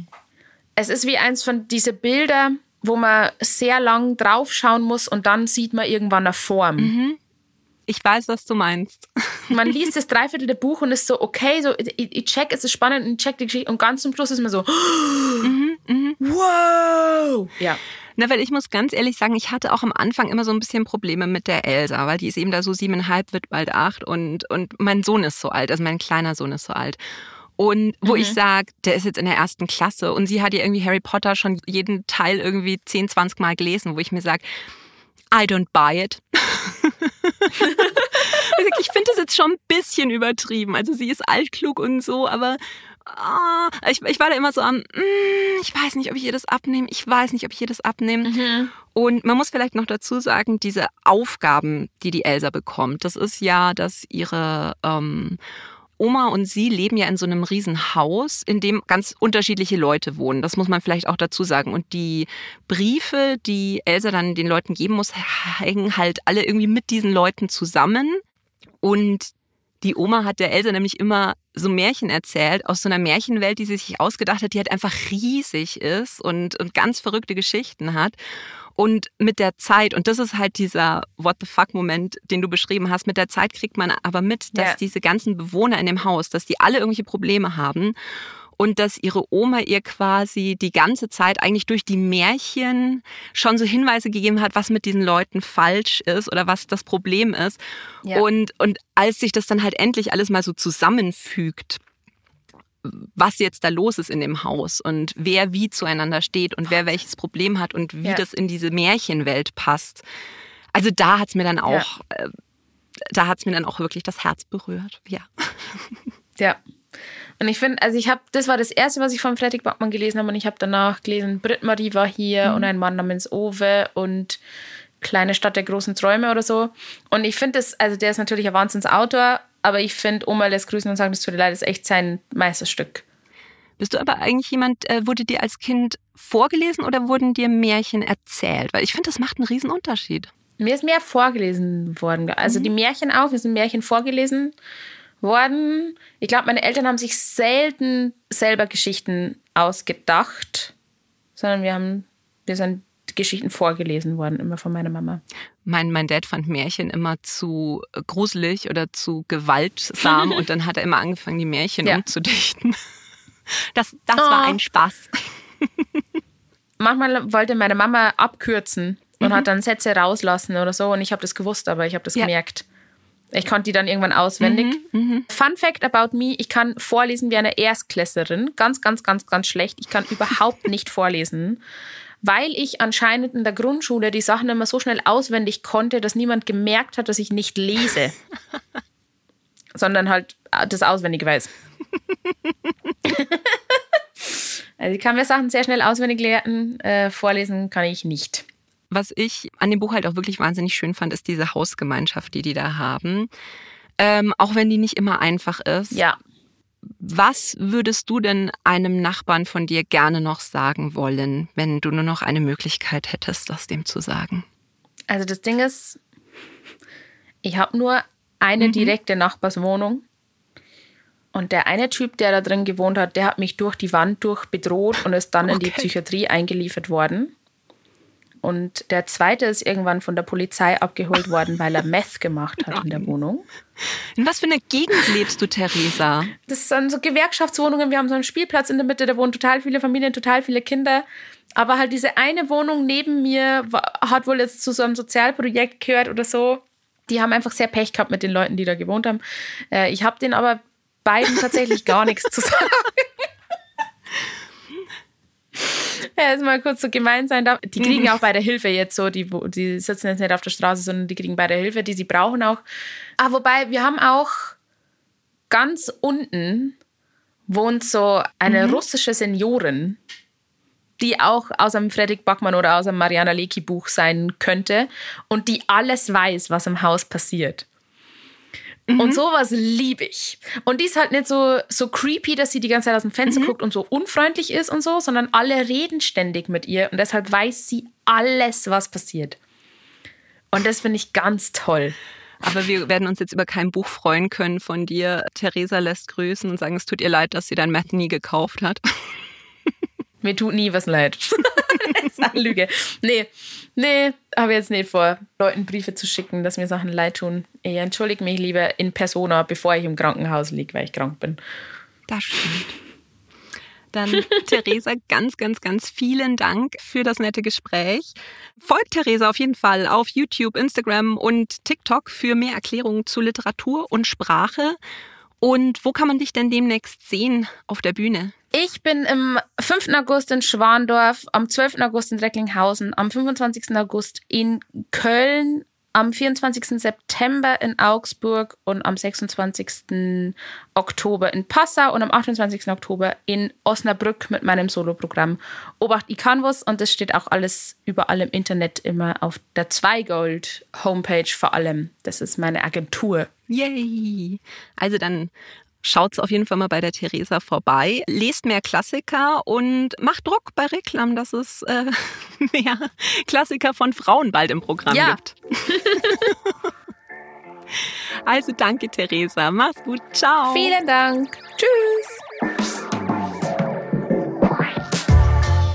es ist wie eins von diesen Bilder, wo man sehr lang draufschauen muss und dann sieht man irgendwann eine Form. Mhm. Ich weiß, was du meinst. Man liest das Dreiviertel der Buch und ist so, okay, so, ich, ich check, es ist spannend und ich check die Geschichte und ganz zum Schluss ist man so, mhm, mh. wow! Ja. Na, weil ich muss ganz ehrlich sagen, ich hatte auch am Anfang immer so ein bisschen Probleme mit der Elsa, weil die ist eben da so siebeneinhalb, wird bald acht und, und mein Sohn ist so alt, also mein kleiner Sohn ist so alt. Und wo mhm. ich sage, der ist jetzt in der ersten Klasse und sie hat ja irgendwie Harry Potter schon jeden Teil irgendwie 10, 20 Mal gelesen, wo ich mir sage, I don't buy it. ich finde das jetzt schon ein bisschen übertrieben. Also sie ist altklug und so, aber oh, ich, ich war da immer so am, mm, ich weiß nicht, ob ich ihr das abnehme, ich weiß nicht, ob ich ihr das abnehme. Mhm. Und man muss vielleicht noch dazu sagen, diese Aufgaben, die die Elsa bekommt, das ist ja, dass ihre ähm, Oma und sie leben ja in so einem Riesenhaus, in dem ganz unterschiedliche Leute wohnen. Das muss man vielleicht auch dazu sagen. Und die Briefe, die Elsa dann den Leuten geben muss, hängen halt alle irgendwie mit diesen Leuten zusammen. Und die Oma hat der Elsa nämlich immer so Märchen erzählt aus so einer Märchenwelt, die sie sich ausgedacht hat, die halt einfach riesig ist und, und ganz verrückte Geschichten hat. Und mit der Zeit, und das ist halt dieser What the fuck-Moment, den du beschrieben hast, mit der Zeit kriegt man aber mit, dass ja. diese ganzen Bewohner in dem Haus, dass die alle irgendwelche Probleme haben und dass ihre Oma ihr quasi die ganze Zeit eigentlich durch die Märchen schon so Hinweise gegeben hat, was mit diesen Leuten falsch ist oder was das Problem ist. Ja. Und, und als sich das dann halt endlich alles mal so zusammenfügt, was jetzt da los ist in dem Haus und wer wie zueinander steht und wer welches Problem hat und wie ja. das in diese Märchenwelt passt. Also da hat es mir dann auch, ja. äh, da hat es mir dann auch wirklich das Herz berührt. Ja. Ja. Und ich finde, also ich habe, das war das erste, was ich von Fredrik Backmann gelesen habe und ich habe danach gelesen, Britt Marie war hier mhm. und ein Mann namens Owe und Kleine Stadt der großen Träume oder so. Und ich finde das, also der ist natürlich ein Wahnsinnsautor, aber ich finde, Oma lässt grüßen und sagen, das tut dir leid, ist echt sein Meisterstück. Bist du aber eigentlich jemand, äh, wurde dir als Kind vorgelesen oder wurden dir Märchen erzählt? Weil ich finde, das macht einen riesen Unterschied. Mir ist mehr vorgelesen worden. Also mhm. die Märchen auch, mir sind Märchen vorgelesen worden. Ich glaube, meine Eltern haben sich selten selber Geschichten ausgedacht, sondern wir haben, wir sind Geschichten vorgelesen worden, immer von meiner Mama. Mein, mein Dad fand Märchen immer zu gruselig oder zu gewaltsam und dann hat er immer angefangen, die Märchen ja. umzudichten. Das, das oh. war ein Spaß. Manchmal wollte meine Mama abkürzen und mhm. hat dann Sätze rauslassen oder so und ich habe das gewusst, aber ich habe das ja. gemerkt. Ich konnte die dann irgendwann auswendig. Mhm, mhm, Fun Fact about me: Ich kann vorlesen wie eine Erstklässlerin. Ganz, ganz, ganz, ganz schlecht. Ich kann überhaupt nicht vorlesen weil ich anscheinend in der Grundschule die Sachen immer so schnell auswendig konnte, dass niemand gemerkt hat, dass ich nicht lese, sondern halt das auswendig weiß. also ich kann mir Sachen sehr schnell auswendig lernen, äh, vorlesen kann ich nicht. Was ich an dem Buch halt auch wirklich wahnsinnig schön fand, ist diese Hausgemeinschaft, die die da haben. Ähm, auch wenn die nicht immer einfach ist. Ja. Was würdest du denn einem Nachbarn von dir gerne noch sagen wollen, wenn du nur noch eine Möglichkeit hättest, das dem zu sagen? Also das Ding ist, ich habe nur eine mhm. direkte Nachbarswohnung. Und der eine Typ, der da drin gewohnt hat, der hat mich durch die Wand durch bedroht und ist dann okay. in die Psychiatrie eingeliefert worden. Und der zweite ist irgendwann von der Polizei abgeholt worden, weil er Meth gemacht hat in der Wohnung. In was für einer Gegend lebst du, Theresa? Das sind so Gewerkschaftswohnungen. Wir haben so einen Spielplatz in der Mitte, da wohnen total viele Familien, total viele Kinder. Aber halt diese eine Wohnung neben mir hat wohl jetzt zu so einem Sozialprojekt gehört oder so. Die haben einfach sehr Pech gehabt mit den Leuten, die da gewohnt haben. Äh, ich habe denen aber beiden tatsächlich gar nichts zu sagen. ja, jetzt mal kurz so gemein sein darf. Die kriegen auch bei der Hilfe jetzt so, die, die sitzen jetzt nicht auf der Straße, sondern die kriegen bei der Hilfe, die sie brauchen auch. Ah, wobei, wir haben auch ganz unten wohnt so eine mhm. russische Seniorin, die auch aus einem Fredrik Backmann oder aus einem Mariana Lecki Buch sein könnte und die alles weiß, was im Haus passiert. Mhm. Und sowas liebe ich. Und die ist halt nicht so, so creepy, dass sie die ganze Zeit aus dem Fenster mhm. guckt und so unfreundlich ist und so, sondern alle reden ständig mit ihr und deshalb weiß sie alles, was passiert. Und das finde ich ganz toll. Aber wir werden uns jetzt über kein Buch freuen können von dir. Theresa lässt grüßen und sagen, es tut ihr leid, dass sie dein Matt nie gekauft hat. Mir tut nie was leid. eine Lüge. Nee, nee, habe jetzt nicht vor, Leuten Briefe zu schicken, dass mir Sachen leid tun. Ich entschuldige mich lieber in Persona, bevor ich im Krankenhaus liege, weil ich krank bin. Das stimmt. Dann Theresa, ganz, ganz, ganz vielen Dank für das nette Gespräch. Folgt Theresa auf jeden Fall auf YouTube, Instagram und TikTok für mehr Erklärungen zu Literatur und Sprache. Und wo kann man dich denn demnächst sehen auf der Bühne? Ich bin im 5. August in Schwandorf, am 12. August in Recklinghausen, am 25. August in Köln, am 24. September in Augsburg und am 26. Oktober in Passau und am 28. Oktober in Osnabrück mit meinem Soloprogramm Obacht, was und das steht auch alles überall im Internet immer auf der Zweigold Homepage vor allem. Das ist meine Agentur. Yay! Also dann Schaut auf jeden Fall mal bei der Theresa vorbei. Lest mehr Klassiker und macht Druck bei Reklam, dass es äh, mehr Klassiker von Frauen bald im Programm ja. gibt. also danke, Theresa. Mach's gut. Ciao. Vielen Dank. Tschüss.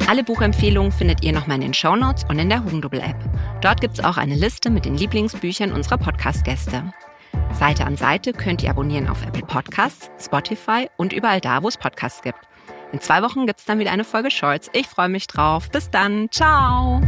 Alle Buchempfehlungen findet ihr nochmal in den Shownotes und in der Hugendubel-App. Dort gibt's auch eine Liste mit den Lieblingsbüchern unserer Podcast-Gäste. Seite an Seite könnt ihr abonnieren auf Apple Podcasts, Spotify und überall da, wo es Podcasts gibt. In zwei Wochen gibt es dann wieder eine Folge Shorts. Ich freue mich drauf. Bis dann. Ciao.